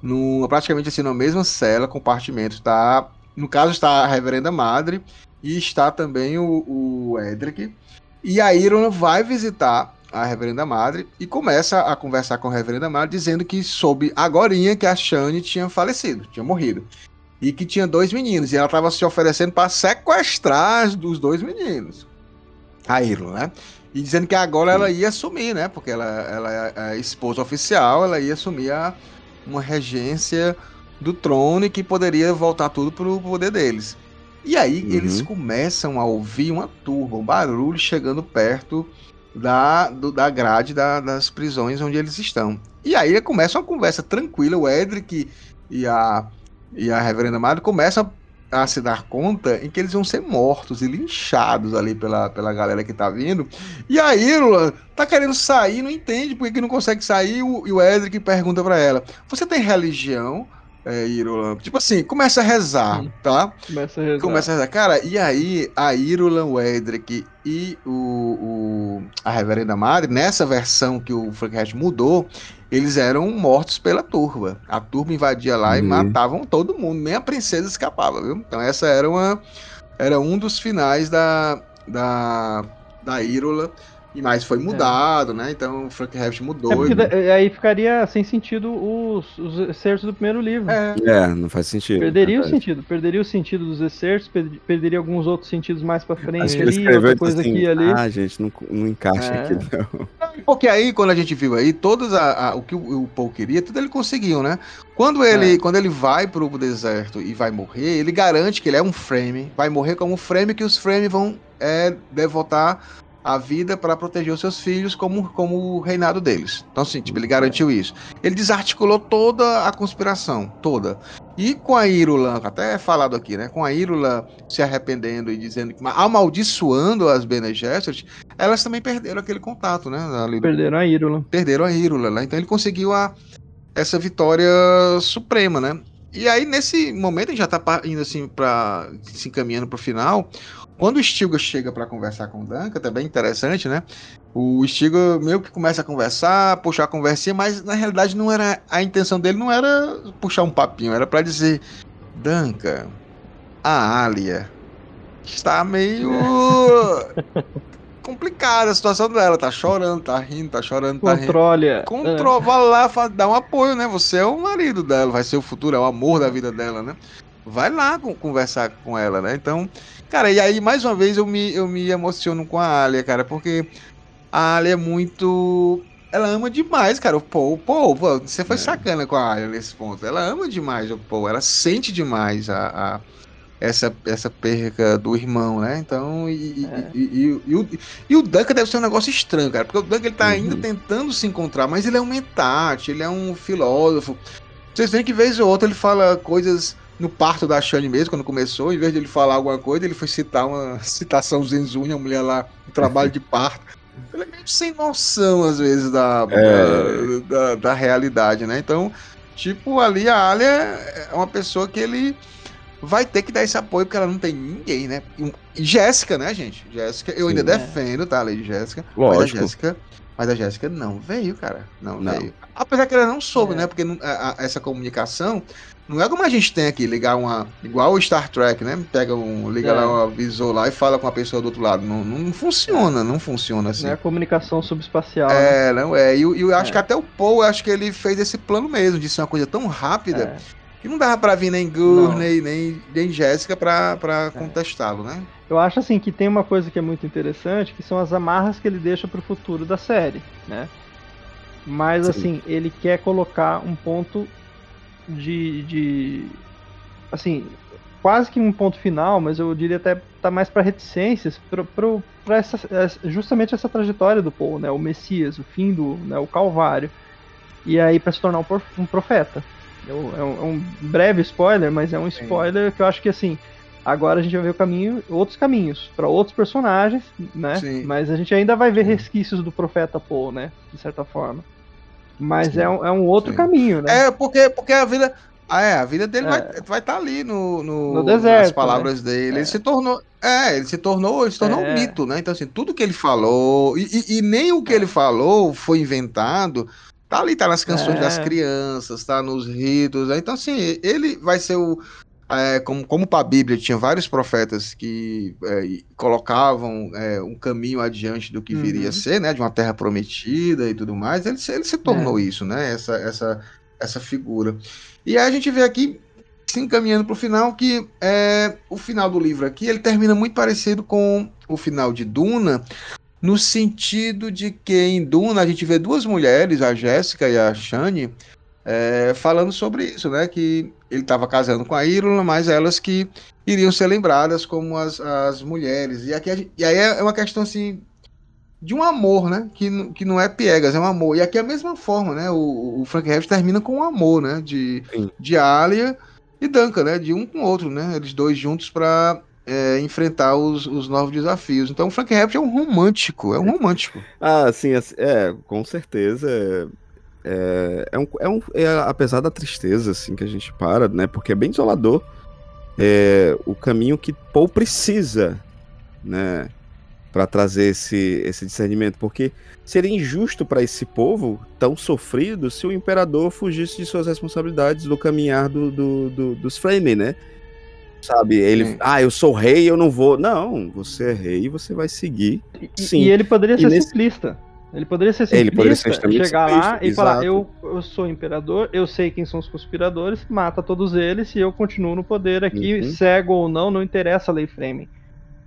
no, praticamente assim, na mesma cela, compartimento. Tá, no caso, está a Reverenda Madre e está também o, o Edric. E a Iron vai visitar a Reverenda Madre e começa a conversar com a Reverenda Madre, dizendo que soube agora que a Shane tinha falecido, tinha morrido. e que tinha dois meninos. E ela estava se oferecendo para sequestrar os dois meninos. A Irla, né? E dizendo que agora ela ia assumir, né? Porque ela, ela é esposa oficial, ela ia assumir a, uma regência do trono e que poderia voltar tudo pro poder deles. E aí uhum. eles começam a ouvir uma turba, um barulho chegando perto da, do, da grade da, das prisões onde eles estão. E aí começa uma conversa tranquila, o Edric e a, e a Reverenda Madre começam a se dar conta em que eles vão ser mortos e linchados ali pela, pela galera que tá vindo. E a Irla tá querendo sair, não entende porque que não consegue sair. E o, e o Edric pergunta para ela: Você tem religião? É, Irulan. Tipo assim, começa a rezar, tá? Começa a rezar. Começa a rezar. Cara, e aí a Irulan Wedrick e o, o, a Reverenda Madre, nessa versão que o Frank mudou, eles eram mortos pela turba. A turba invadia lá uhum. e matavam todo mundo, nem a princesa escapava, viu? Então essa era uma era um dos finais da da da Irola e mais foi é. mudado, é. né? Então o Frank Herbert mudou. É e... Aí ficaria sem sentido os, os excertos do primeiro livro. É, é não faz sentido. Perderia o sentido. Perderia o sentido dos excertos, perderia alguns outros sentidos mais pra frente ali, outra coisa assim, aqui ali. Ah, gente, não, não encaixa é. aqui não. Porque aí, quando a gente viu aí, todas a, a, o que o, o Paul queria, tudo ele conseguiu, né? Quando ele, é. quando ele vai pro deserto e vai morrer, ele garante que ele é um frame, vai morrer como um frame que os frames vão é, devotar a vida para proteger os seus filhos como, como o reinado deles. Então, assim, tipo, ele garantiu isso. Ele desarticulou toda a conspiração, toda. E com a Irula, até é falado aqui, né? Com a Irula se arrependendo e dizendo que amaldiçoando as Bene Gesserit, elas também perderam aquele contato, né? Ali, perderam a Irula. Perderam a Irula, né? Então ele conseguiu a, essa vitória suprema, né? E aí, nesse momento, a gente já tá indo assim para se encaminhando pro final. Quando o Stiga chega para conversar com o Duncan, também interessante, né? O Stiga meio que começa a conversar, puxar a conversinha, mas na realidade não era a intenção dele não era puxar um papinho, era para dizer: Duncan, a Alia está meio complicada a situação dela, tá chorando, tá rindo, tá chorando, tá Controle. rindo. Controle. É. Vai lá, dá um apoio, né? Você é o marido dela, vai ser o futuro, é o amor da vida dela, né? Vai lá conversar com ela, né? Então, Cara, e aí, mais uma vez, eu me, eu me emociono com a Alia, cara, porque a Alia é muito. Ela ama demais, cara, o Paul. Paul, você foi é. sacana com a Alia nesse ponto. Ela ama demais o Paul, ela sente demais a, a essa, essa perca do irmão, né? Então, e, é. e, e, e, o, e o Duncan deve ser um negócio estranho, cara, porque o Duncan ele tá uhum. ainda tentando se encontrar, mas ele é um mentate, ele é um filósofo. Vocês veem que vez ou outra ele fala coisas no parto da Shane mesmo, quando começou, em vez de ele falar alguma coisa, ele foi citar uma citação Zenzunha, a mulher lá, um trabalho de parto. Ele é meio sem noção, às vezes, da, é... da, da, da, realidade, né? Então, tipo, ali a Alia é uma pessoa que ele vai ter que dar esse apoio, porque ela não tem ninguém, né? E Jéssica, né, gente? Jéssica, eu Sim, ainda é. defendo, tá, a lei de Jéssica. Lógico. Mas a Jéssica, mas a Jéssica não veio, cara. Não, não. veio. Apesar que ela não soube, é. né? Porque a, a, essa comunicação não é como a gente tem aqui, ligar uma. Igual o Star Trek, né? Pega um. Liga é. lá um visor lá e fala com a pessoa do outro lado. Não, não funciona, não funciona assim. Não é comunicação subespacial. É, né? não é. E, e eu acho é. que até o Paul, acho que ele fez esse plano mesmo, de ser uma coisa tão rápida. É. Que não dava pra vir nem Gurney, nem, nem Jéssica pra, pra é. contestá-lo, né? Eu acho assim que tem uma coisa que é muito interessante, que são as amarras que ele deixa pro futuro da série, né? Mas Sim. assim, ele quer colocar um ponto de, de assim, quase que um ponto final, mas eu diria até tá mais para reticências para essa justamente essa trajetória do Paul, né, o Messias, o fim do, né, o Calvário, e aí para se tornar um profeta. É um, é um, breve spoiler, mas é um spoiler Sim. que eu acho que assim agora a gente vai ver o caminho, outros caminhos para outros personagens, né? Sim. Mas a gente ainda vai ver resquícios do profeta Paul, né? De certa forma. Mas é um, é um outro caminho, né? É, porque, porque a vida. Ah, é, a vida dele é. vai estar vai tá ali no, no, no deserto, nas palavras né? dele. É. Ele se tornou. É, ele se tornou, ele se tornou é. um mito, né? Então, assim, tudo que ele falou, e, e, e nem o que ele falou foi inventado. Tá ali, tá nas canções das é. crianças, tá nos ritos. Né? Então, assim, ele vai ser o, é, como, como para a Bíblia tinha vários profetas que é, colocavam é, um caminho adiante do que uhum. viria a ser, né, de uma terra prometida e tudo mais, ele, ele se tornou é. isso, né, essa, essa, essa figura. E aí a gente vê aqui se encaminhando para o final, que é o final do livro aqui, ele termina muito parecido com o final de Duna, no sentido de que em Duna a gente vê duas mulheres, a Jéssica e a Shani, é, falando sobre isso, né? Que ele estava casando com a Irula, mas elas que iriam ser lembradas como as, as mulheres. E, aqui, e aí é uma questão assim de um amor, né? Que, que não é piegas, é um amor. E aqui é a mesma forma, né? O, o Frank Herbert termina com um amor, né? De, de Alia e Duncan, né? De um com o outro, né? Eles dois juntos para é, enfrentar os, os novos desafios. Então o Frank Herbert é um romântico, é um romântico. Ah, sim, é, com certeza. É, é, um, é um, é, apesar da tristeza, assim, que a gente para, né? Porque é bem isolador. É, o caminho que Paul precisa, né? Para trazer esse, esse discernimento, porque seria injusto para esse povo tão sofrido se o imperador fugisse de suas responsabilidades do caminhar do, do, do dos Fremen, né? Sabe, ele, Sim. ah, eu sou rei, eu não vou. Não, você é rei e você vai seguir. E, Sim. e ele poderia ser nesse... simplista. Ele poderia ser simplista, ele poderia ser chegar lá e exato. falar: eu, eu sou imperador, eu sei quem são os conspiradores, mata todos eles e eu continuo no poder aqui, uhum. cego ou não, não interessa a lei Framing.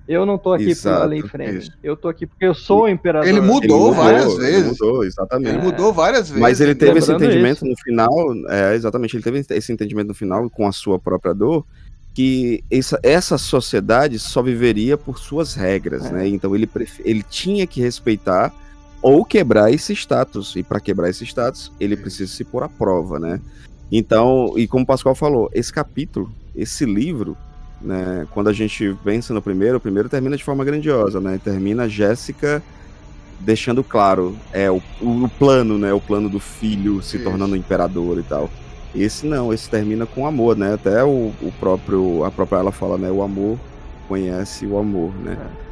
Eu não tô aqui Exato, pela lei Framing. Eu tô aqui porque eu sou o imperador. Ele mudou, ele mudou várias vezes. Ele mudou, exatamente. Ele mudou várias vezes. Mas ele teve esse entendimento isso. no final, é, exatamente, ele teve esse entendimento no final com a sua própria dor, que essa, essa sociedade só viveria por suas regras, é. né? Então ele, ele tinha que respeitar ou quebrar esse status. E para quebrar esse status, ele precisa se pôr à prova, né? Então, e como o Pascoal falou, esse capítulo, esse livro, né, quando a gente pensa no primeiro, o primeiro termina de forma grandiosa, né? Termina Jéssica deixando claro é o, o, plano, né? O plano do filho se tornando imperador e tal. Esse não, esse termina com amor, né? Até o, o próprio, a própria ela fala, né? O amor conhece o amor, né? É.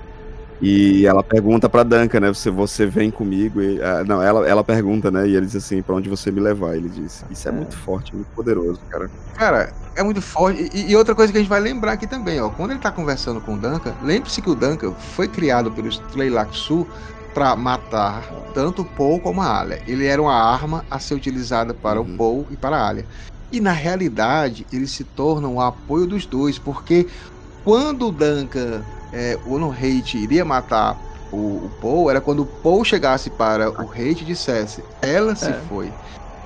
E ela pergunta pra Duncan, né? Você, você vem comigo? E, uh, não, ela, ela pergunta, né? E ele diz assim, pra onde você me levar? Ele diz. Isso é, é. muito forte, muito poderoso, cara. Cara, é muito forte. E, e, outra coisa que a gente vai lembrar aqui também, ó. Quando ele tá conversando com o Duncan, lembre-se que o Duncan foi criado pelo Tleilax Sul para matar tanto o Paul como a Alia. Ele era uma arma a ser utilizada para uhum. o Paul e para a Alia. E na realidade, eles se tornam o apoio dos dois, porque quando o Duncan, é, o no Hate, iria matar o, o, Paul, era quando o Paul chegasse para o Hate e dissesse: Ela se é. foi.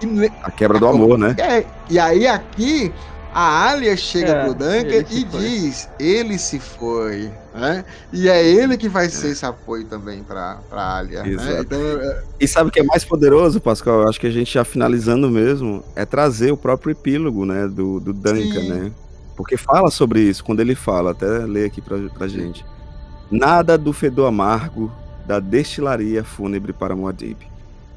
E, a quebra do amor, né? É, e aí aqui a Alia chega é, pro Duncan e diz: ele se foi, né? E é ele que vai ser esse apoio também pra, pra Alia. Né? Então, é... E sabe o que é mais poderoso, Pascal? Eu acho que a gente já finalizando mesmo, é trazer o próprio epílogo, né? Do, do Duncan, Sim. né? Porque fala sobre isso, quando ele fala, até ler aqui pra, pra gente. Nada do fedor amargo da destilaria fúnebre para Moadib.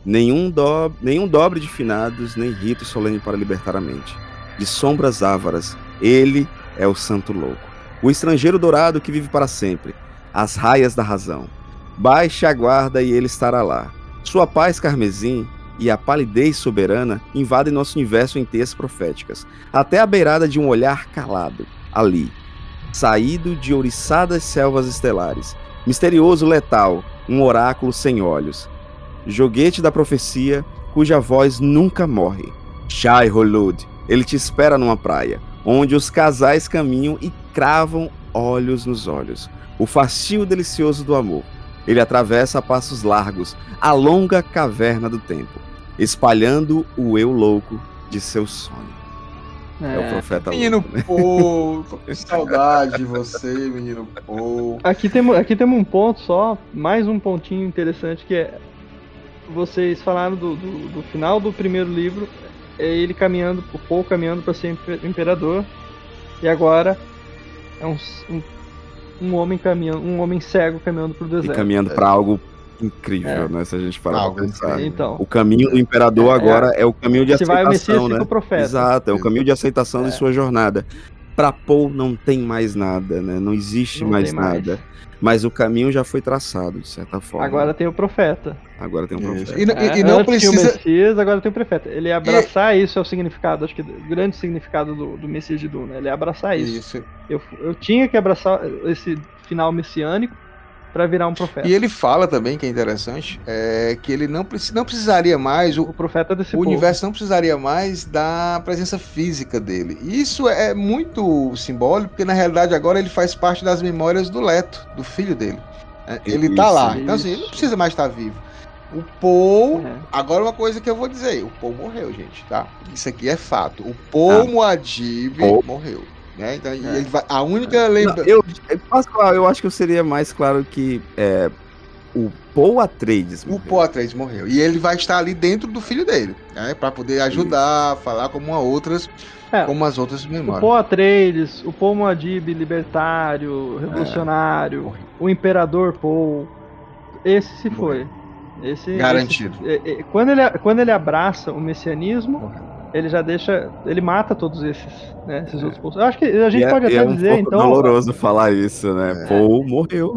Nenhum, do, nenhum dobre de finados, nem rito solene para libertar a mente de sombras ávaras. Ele é o santo louco. O estrangeiro dourado que vive para sempre. As raias da razão. Baixe a guarda e ele estará lá. Sua paz carmesim e a palidez soberana invadem nosso universo em teias proféticas, até a beirada de um olhar calado, ali, saído de ouriçadas selvas estelares, misterioso letal, um oráculo sem olhos, joguete da profecia, cuja voz nunca morre. Shai Holud, ele te espera numa praia, onde os casais caminham e cravam olhos nos olhos. O fastio delicioso do amor. Ele atravessa a passos largos a longa caverna do tempo, espalhando o eu louco de seu sonho. É, é o profeta Menino louco, né? Paul, que saudade de você, menino Paul. Aqui temos, aqui temos um ponto só, mais um pontinho interessante que é. Vocês falaram do, do, do final do primeiro livro, é ele caminhando, o Paul caminhando para ser imperador. E agora é um, um, um, homem caminhando, um homem cego caminhando pro deserto. E caminhando para algo incrível, é. né? Se a gente parar pra pensar. Então, o caminho do imperador é, agora é, é, o caminho de aceitação, vai o Messias, né? O profeta. Exato, é o caminho de aceitação de é. sua jornada. Para Paul não tem mais nada, né? Não existe não mais nada. Mais. Mas o caminho já foi traçado, de certa forma. Agora tem o profeta. Agora tem o profeta. E, e, e não precisa. o Messias, agora tem o profeta. Ele abraçar e... isso é o significado, acho que o grande significado do, do Messias de Duna. Ele é abraçar isso. isso. Eu, eu tinha que abraçar esse final messiânico para virar um profeta. E ele fala também, que é interessante, é, que ele não, não precisaria mais, o, o profeta desse o povo. universo não precisaria mais da presença física dele. E isso é muito simbólico, porque na realidade agora ele faz parte das memórias do Leto, do filho dele. É, Ele tá Isso, lá, então assim, ele não precisa mais estar vivo. O Paul, É. agora uma coisa que eu vou dizer, o Paul morreu, gente, tá? Isso aqui é fato. O Paul Ah. Muad'Dib Paul. morreu. Né? Então, É. ele vai, a única lembrança. eu, eu, Pascoal, eu acho que eu seria mais claro que é, o Paul Atreides. O morreu. Paul Atreides morreu. E ele vai estar ali dentro do filho dele, né? Pra poder ajudar, falar como uma outras, É. como as outras O memórias. Paul Atreides, o Paul Muad'Dib libertário, revolucionário, morreu. o Imperador Paul, esse se Morreu. foi. Esse, Garantido. esse- é, é, quando, ele, quando ele abraça o messianismo, Morreu. Ele já deixa. Ele mata todos esses, né, esses outros Pauls. Eu acho que a gente E é- pode e até é um dizer, pouco então. doloroso falar isso, né? É. Paul morreu.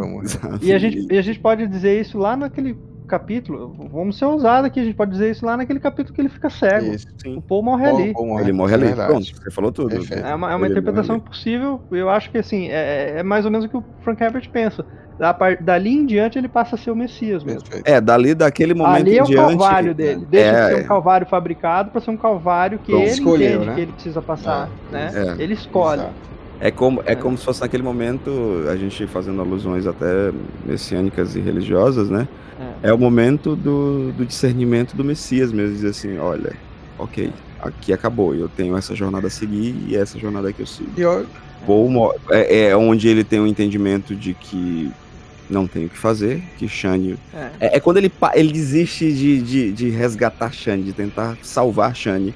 E a, gente, e a gente pode dizer isso lá naquele capítulo. Vamos ser ousados aqui, a gente pode dizer isso lá naquele capítulo que ele fica cego. Isso. O. Paul morre Paul- ali. Paul morre. Ele morre ali. Verdade. Pronto, você falou tudo. É uma, é uma interpretação possível. Eu acho que assim, é, é mais ou menos o que o Frank Herbert pensa. Da dali em diante ele passa a ser o Messias mesmo. É, dali daquele momento Ali é o diante. calvário dele. Deixa É, de ser um calvário fabricado para ser um calvário que Ele ele escolheu, entende né? que ele precisa passar. É, né? é. Ele escolhe. Exato. É como, é É. como se fosse naquele momento, a gente fazendo alusões até messiânicas e religiosas, né? É. É o momento do, do discernimento do Messias mesmo, dizer assim, olha, ok, aqui acabou, eu tenho essa jornada a seguir e essa jornada que eu sigo. Eu- mo- é, é onde ele tem o entendimento de que não tem o que fazer, que Shane... É. É, é quando ele, ele desiste de, de, de resgatar Shane, de tentar salvar Shane,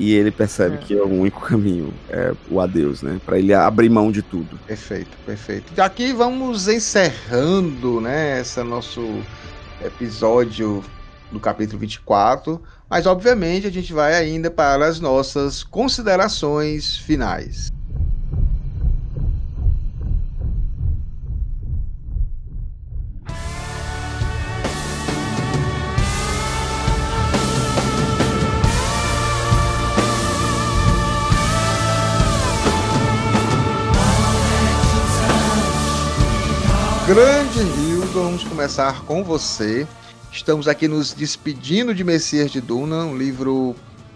e ele percebe É. que é o único caminho, é o adeus, né? Pra ele abrir mão de tudo. Perfeito, perfeito. E Aqui vamos encerrando, né, esse nosso episódio do capítulo 24, mas obviamente a gente vai ainda para as nossas considerações finais. Grande Rio, vamos começar com você. Estamos aqui nos despedindo de Messias de Duna, um livro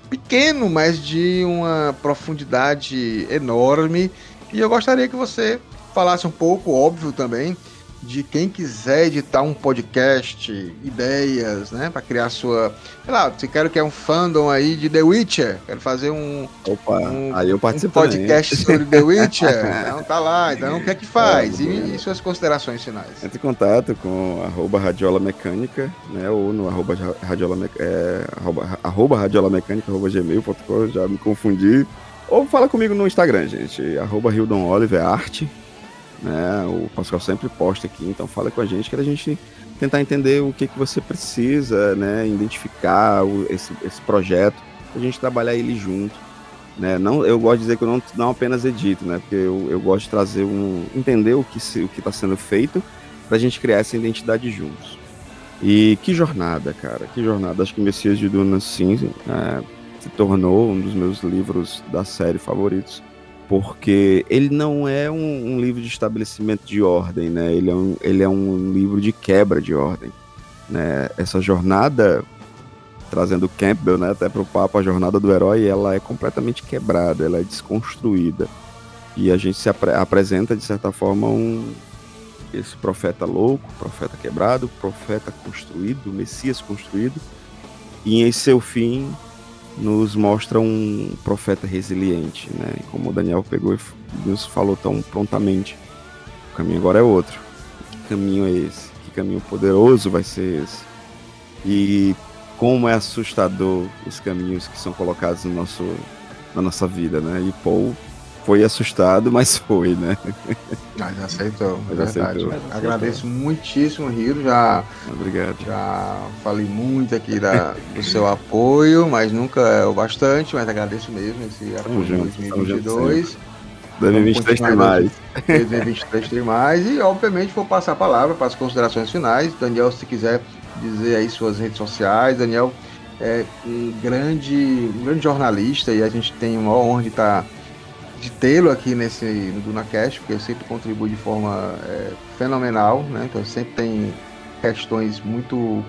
pequeno, mas de uma profundidade enorme. E eu gostaria que você falasse um pouco, óbvio também, de quem quiser editar um podcast, ideias, né, para criar sua, sei lá, se quero que é um fandom aí de The Witcher, quero fazer um, Opa, Um- aí eu um podcast sobre The Witcher. Então tá lá, então o que é que faz? E, e suas considerações finais. Entre em contato com arroba radiola mecânica, né? Ou no arroba radiola, é, arroba, arroba radiola mecânica, arroba gmail.com, já me confundi. Ou fala comigo no Instagram, gente. Arroba Hildon Oliver Arte. Né? O Pascal sempre posta aqui, então fala com a gente que a gente tentar entender o que, que você precisa, né? Identificar o- esse, esse projeto, a gente trabalhar ele junto. Né? Não, eu gosto de dizer que eu não, não apenas edito, né? Porque eu, eu gosto de trazer um. entender o que está sendo feito pra gente criar essa identidade juntos. E que jornada, cara, que jornada. Acho que Messias de Duna, sim, é, se tornou um dos meus livros da série favoritos. Porque ele não é um, um livro de estabelecimento de ordem, né? Ele é um, ele é um livro de quebra de ordem. Né? Essa jornada, trazendo Campbell né, até para o papo, a jornada do herói, ela é completamente quebrada, ela é desconstruída. E a gente se apre- apresenta, de certa forma, um, esse profeta louco, profeta quebrado, profeta construído, Messias construído, e em seu fim nos mostra um profeta resiliente, né? Como o Daniel pegou e nos falou tão prontamente, o caminho agora é outro. Que caminho é esse? Que caminho poderoso vai ser esse? E como é assustador os caminhos que são colocados no nosso, na nossa vida, né? E Paul foi assustado, mas foi, né? Mas aceitou, é Mas verdade. aceitou. Mas aceitou. Agradeço muitíssimo, Rio. Já, Obrigado. já falei muito aqui da, do seu apoio, mas nunca é o bastante, mas agradeço mesmo esse apoio junto 2022. 2023 tem mais. 2023 tem mais. E, obviamente, vou passar a palavra para as considerações finais. Daniel, se quiser dizer aí suas redes sociais. Daniel é um grande, um grande jornalista e a gente tem uma honra de estar de tê-lo aqui nesse no DunaCast, porque sempre contribui de forma é, fenomenal, né? Então sempre tem questões muito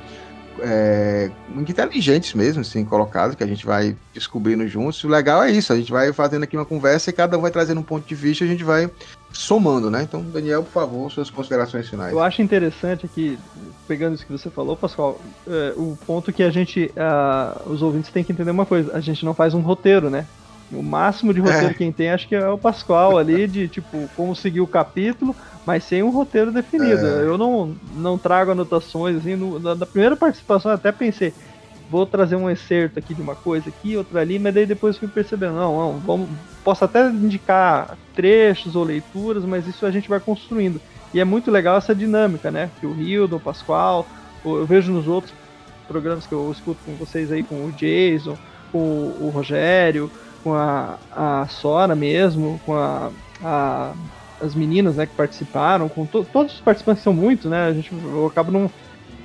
é, muito inteligentes mesmo, assim, colocadas, que a gente vai descobrindo juntos. O legal é isso, a gente vai fazendo aqui uma conversa e cada um vai trazendo um ponto de vista e a gente vai somando, né? Então, Daniel, por favor, suas considerações finais. Eu acho interessante aqui, pegando isso que você falou, Pascoal, é, o ponto que a gente, uh, os ouvintes têm que entender uma coisa, a gente não faz um roteiro, né? O máximo de roteiro é. quem tem, acho que é o Pascoal ali, de tipo, como seguir o capítulo, mas sem um roteiro definido. É. Eu não, não trago anotações, assim, no, na, na, primeira participação eu até pensei, vou trazer um excerto aqui de uma coisa aqui, outra ali, mas daí depois fui percebendo, não, não, vamos, posso até indicar trechos ou leituras, mas isso a gente vai construindo. E é muito legal essa dinâmica, né? Que o Rio, o Pascoal, eu vejo nos outros programas que eu escuto com vocês aí, com o Jason, com o Rogério, com a, a Sora mesmo, com a, a as meninas né, que participaram, com to todos os participantes são muitos, né? A gente, eu acabo não.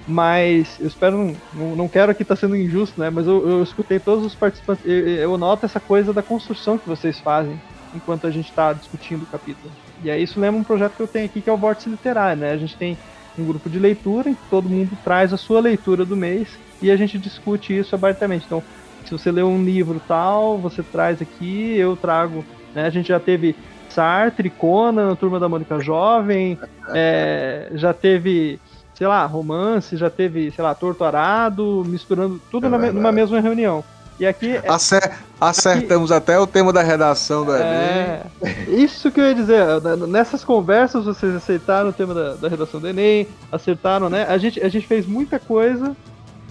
Mas eu espero, não, não quero aqui estar tá sendo injusto, né? Mas eu, eu escutei todos os participantes. Eu, eu, noto essa coisa da construção que vocês fazem enquanto a gente está discutindo o capítulo. E aí isso lembra um projeto que eu tenho aqui que é o Vórtice Literário, né? A gente tem um grupo de leitura em que todo mundo traz a sua leitura do mês e a gente discute isso abertamente. Então, se você lê um livro tal, você traz aqui, eu trago. Né? A gente já teve Sartre, Conan, Turma da Mônica Jovem, é, já teve, sei lá, romance, já teve, sei lá, Torto Arado, misturando tudo é na, numa mesma reunião. E aqui. É Acer acertamos aqui, até o tema da redação do é, Enem. Isso que eu ia dizer. Nessas conversas vocês aceitaram o tema da, da redação do Enem, acertaram, né? A gente, a gente fez muita coisa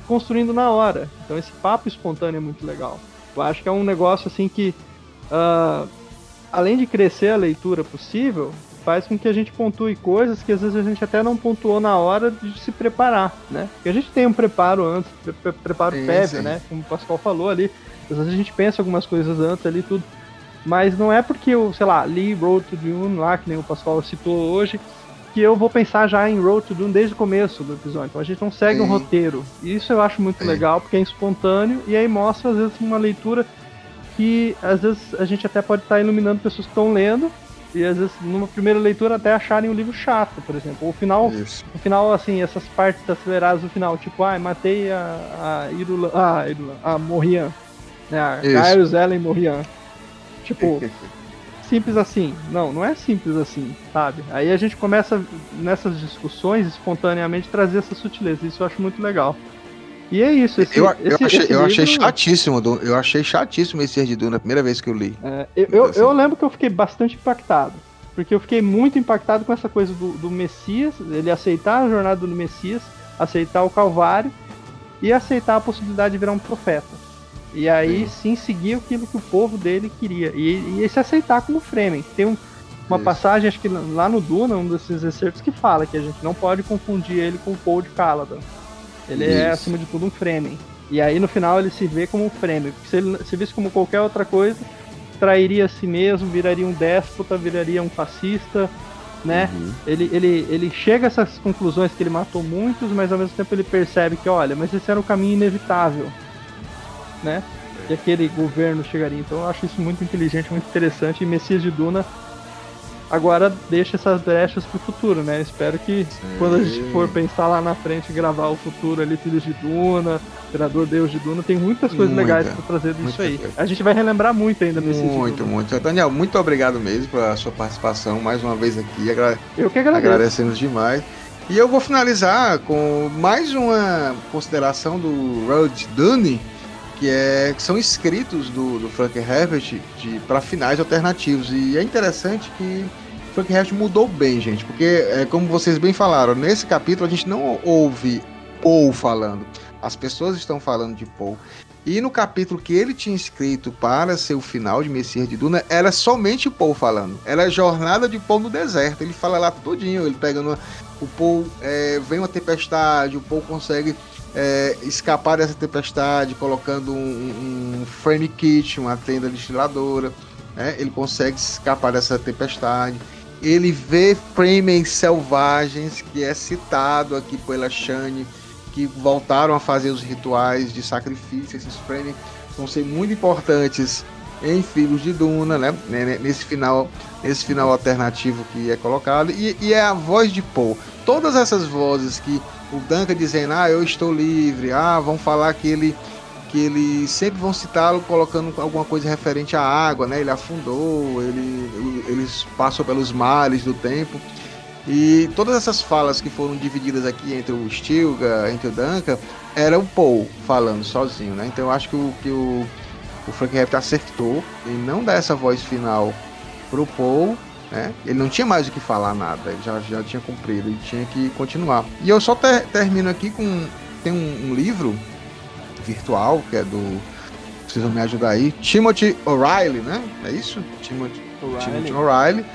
construindo na hora. Então esse papo espontâneo é muito legal. Eu acho que é um negócio assim que, uh, além de crescer a leitura possível, faz com que a gente pontue coisas que às vezes a gente até não pontuou na hora de se preparar, né? Porque a gente tem um preparo antes, pre preparo sim, prévio, sim. né? Como o Pascoal falou ali, às vezes a gente pensa algumas coisas antes ali tudo, mas não é porque eu, sei lá, li Road to Dune lá, que nem o Pascoal citou hoje, que eu vou pensar já em Road to Dune desde o começo do episódio. Então a gente não segue Sim. um roteiro. E isso eu acho muito Sim. legal, porque é espontâneo e aí mostra, às vezes, uma leitura que às vezes a gente até pode estar iluminando pessoas que estão lendo. E às vezes, numa primeira leitura, até acharem o livro chato, por exemplo. O final, o final assim, essas partes aceleradas do final, tipo, ah, matei a, a Irula, ah, a, Irula, a Morian, né, a Kairos Ellen Morian. Tipo, simples assim. Não, não é simples assim, sabe? Aí a gente começa nessas discussões espontaneamente trazer essa sutileza. Isso eu acho muito legal. E é isso. Esse, eu, eu, esse, achei, esse eu livro... achei chatíssimo. Eu achei chatíssimo esse de Duna, a primeira vez que eu li. É, eu, eu, assim. eu, lembro que eu fiquei bastante impactado. Porque eu fiquei muito impactado com essa coisa do, do Messias, ele aceitar a jornada do Messias, aceitar o Calvário e aceitar a possibilidade de virar um profeta. E aí sim, sim seguir aquilo que o povo dele queria. E, e se aceitar como Fremen. Tem um, uma Isso. passagem, acho que lá no Duna, um desses excertos, que fala que a gente não pode confundir ele com o Paul de Caladan. Ele é, Isso. é, acima de tudo, um Fremen. E aí no final ele se vê como um Fremen. Porque se ele se visse como qualquer outra coisa, trairia a si mesmo, viraria um déspota, viraria um fascista, né? Uhum. Ele, ele, ele chega a essas conclusões que ele matou muitos, mas ao mesmo tempo ele percebe que, olha, mas esse era o caminho inevitável né? E aquele governo chegaria. Então eu acho isso muito inteligente, muito interessante. E Messias de Duna agora deixa essas brechas pro futuro, né? Espero que Sim. quando a gente for pensar lá na frente, gravar o futuro ali, Filhos de Duna, Imperador Deus de Duna, tem muitas coisas muita, legais para trazer disso aí. Coisa. A gente vai relembrar muito ainda nesse Muito, muito. Daniel, muito obrigado mesmo pela sua participação mais uma vez aqui. Agra... Eu que agradeço. Agradecemos demais. E eu vou finalizar com mais uma consideração do Road Dune que, é, que são escritos do, do Frank Herbert para finais alternativos. E é interessante que Frank Herbert mudou bem, gente, porque, é, como vocês bem falaram, nesse capítulo a gente não ouve Paul falando, as pessoas estão falando de Paul. E no capítulo que ele tinha escrito para ser o final de Messias de Duna, era somente Paul falando. Era a jornada de Paul no deserto. Ele fala lá tudinho, ele pegando. O Paul é, vem uma tempestade, o Paul consegue é, escapar dessa tempestade colocando um, um, frame kit, uma tenda destiladora. Né? Ele consegue escapar dessa tempestade. Ele vê frames selvagens, que é citado aqui pela Shane, que voltaram a fazer os rituais de sacrifício. Esses frames vão ser muito importantes em Filhos de Duna, né? Nesse final, nesse final alternativo que é colocado e, e é a voz de Paul. Todas essas vozes que o Duncan dizendo, ah, eu estou livre, ah, vão falar que ele que eles sempre vão citá-lo colocando alguma coisa referente à água, né? Ele afundou, ele, eles passam pelos mares do tempo. E todas essas falas que foram divididas aqui entre o Stilga, entre o Duncan, era o Paul falando sozinho, né? Então eu acho que o, que o, o Frank Herbert acertou em não dar essa voz final pro Paul, né? Ele não tinha mais o que falar nada, ele já, já tinha cumprido, ele tinha que continuar. E eu só ter, termino aqui com. Tem um, um livro virtual, que é do. Vocês vão me ajudar aí. Timothy O'Reilly, né? É isso? Timothy O'Reilly. Timothy O'Reilly.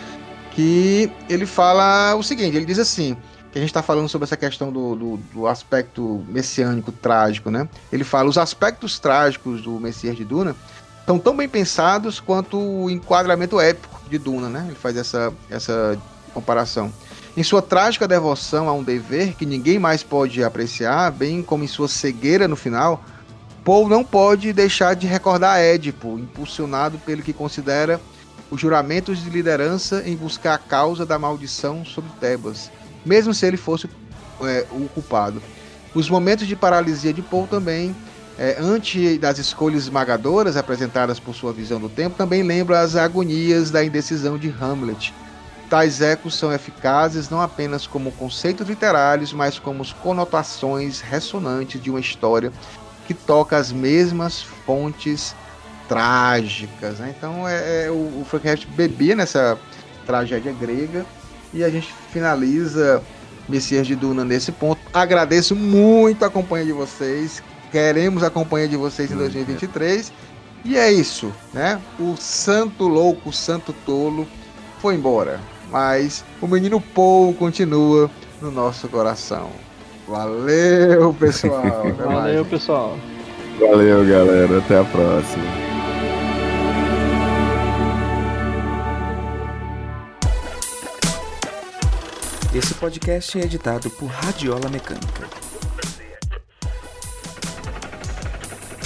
Que ele fala o seguinte: ele diz assim. Que a gente está falando sobre essa questão do, do, do, aspecto messiânico trágico, né? Ele fala: os aspectos trágicos do Messias de Duna estão tão bem pensados quanto o enquadramento épico de Duna, né? Ele faz essa, essa comparação. Em sua trágica devoção a um dever que ninguém mais pode apreciar, bem como em sua cegueira no final, Paul não pode deixar de recordar Édipo, impulsionado pelo que considera os juramentos de liderança em buscar a causa da maldição sobre Tebas, mesmo se ele fosse é, o culpado. Os momentos de paralisia de Paul também, é, ante das escolhas esmagadoras apresentadas por sua visão do tempo, também lembram as agonias da indecisão de Hamlet. Tais ecos são eficazes não apenas como conceitos literários, mas como conotações ressonantes de uma história que toca as mesmas fontes trágicas. Né? Então é, é, o, o Frank bebia nessa tragédia grega e a gente finaliza Messias de Duna nesse ponto. Agradeço muito a companhia de vocês. Queremos a companhia de vocês em 2023. E é isso, né? O santo louco, o santo tolo foi embora. Mas o menino Paul continua no nosso coração. Valeu, pessoal. Valeu, pessoal. Valeu, galera. Até a próxima. Esse podcast é editado por Radiola Mecânica.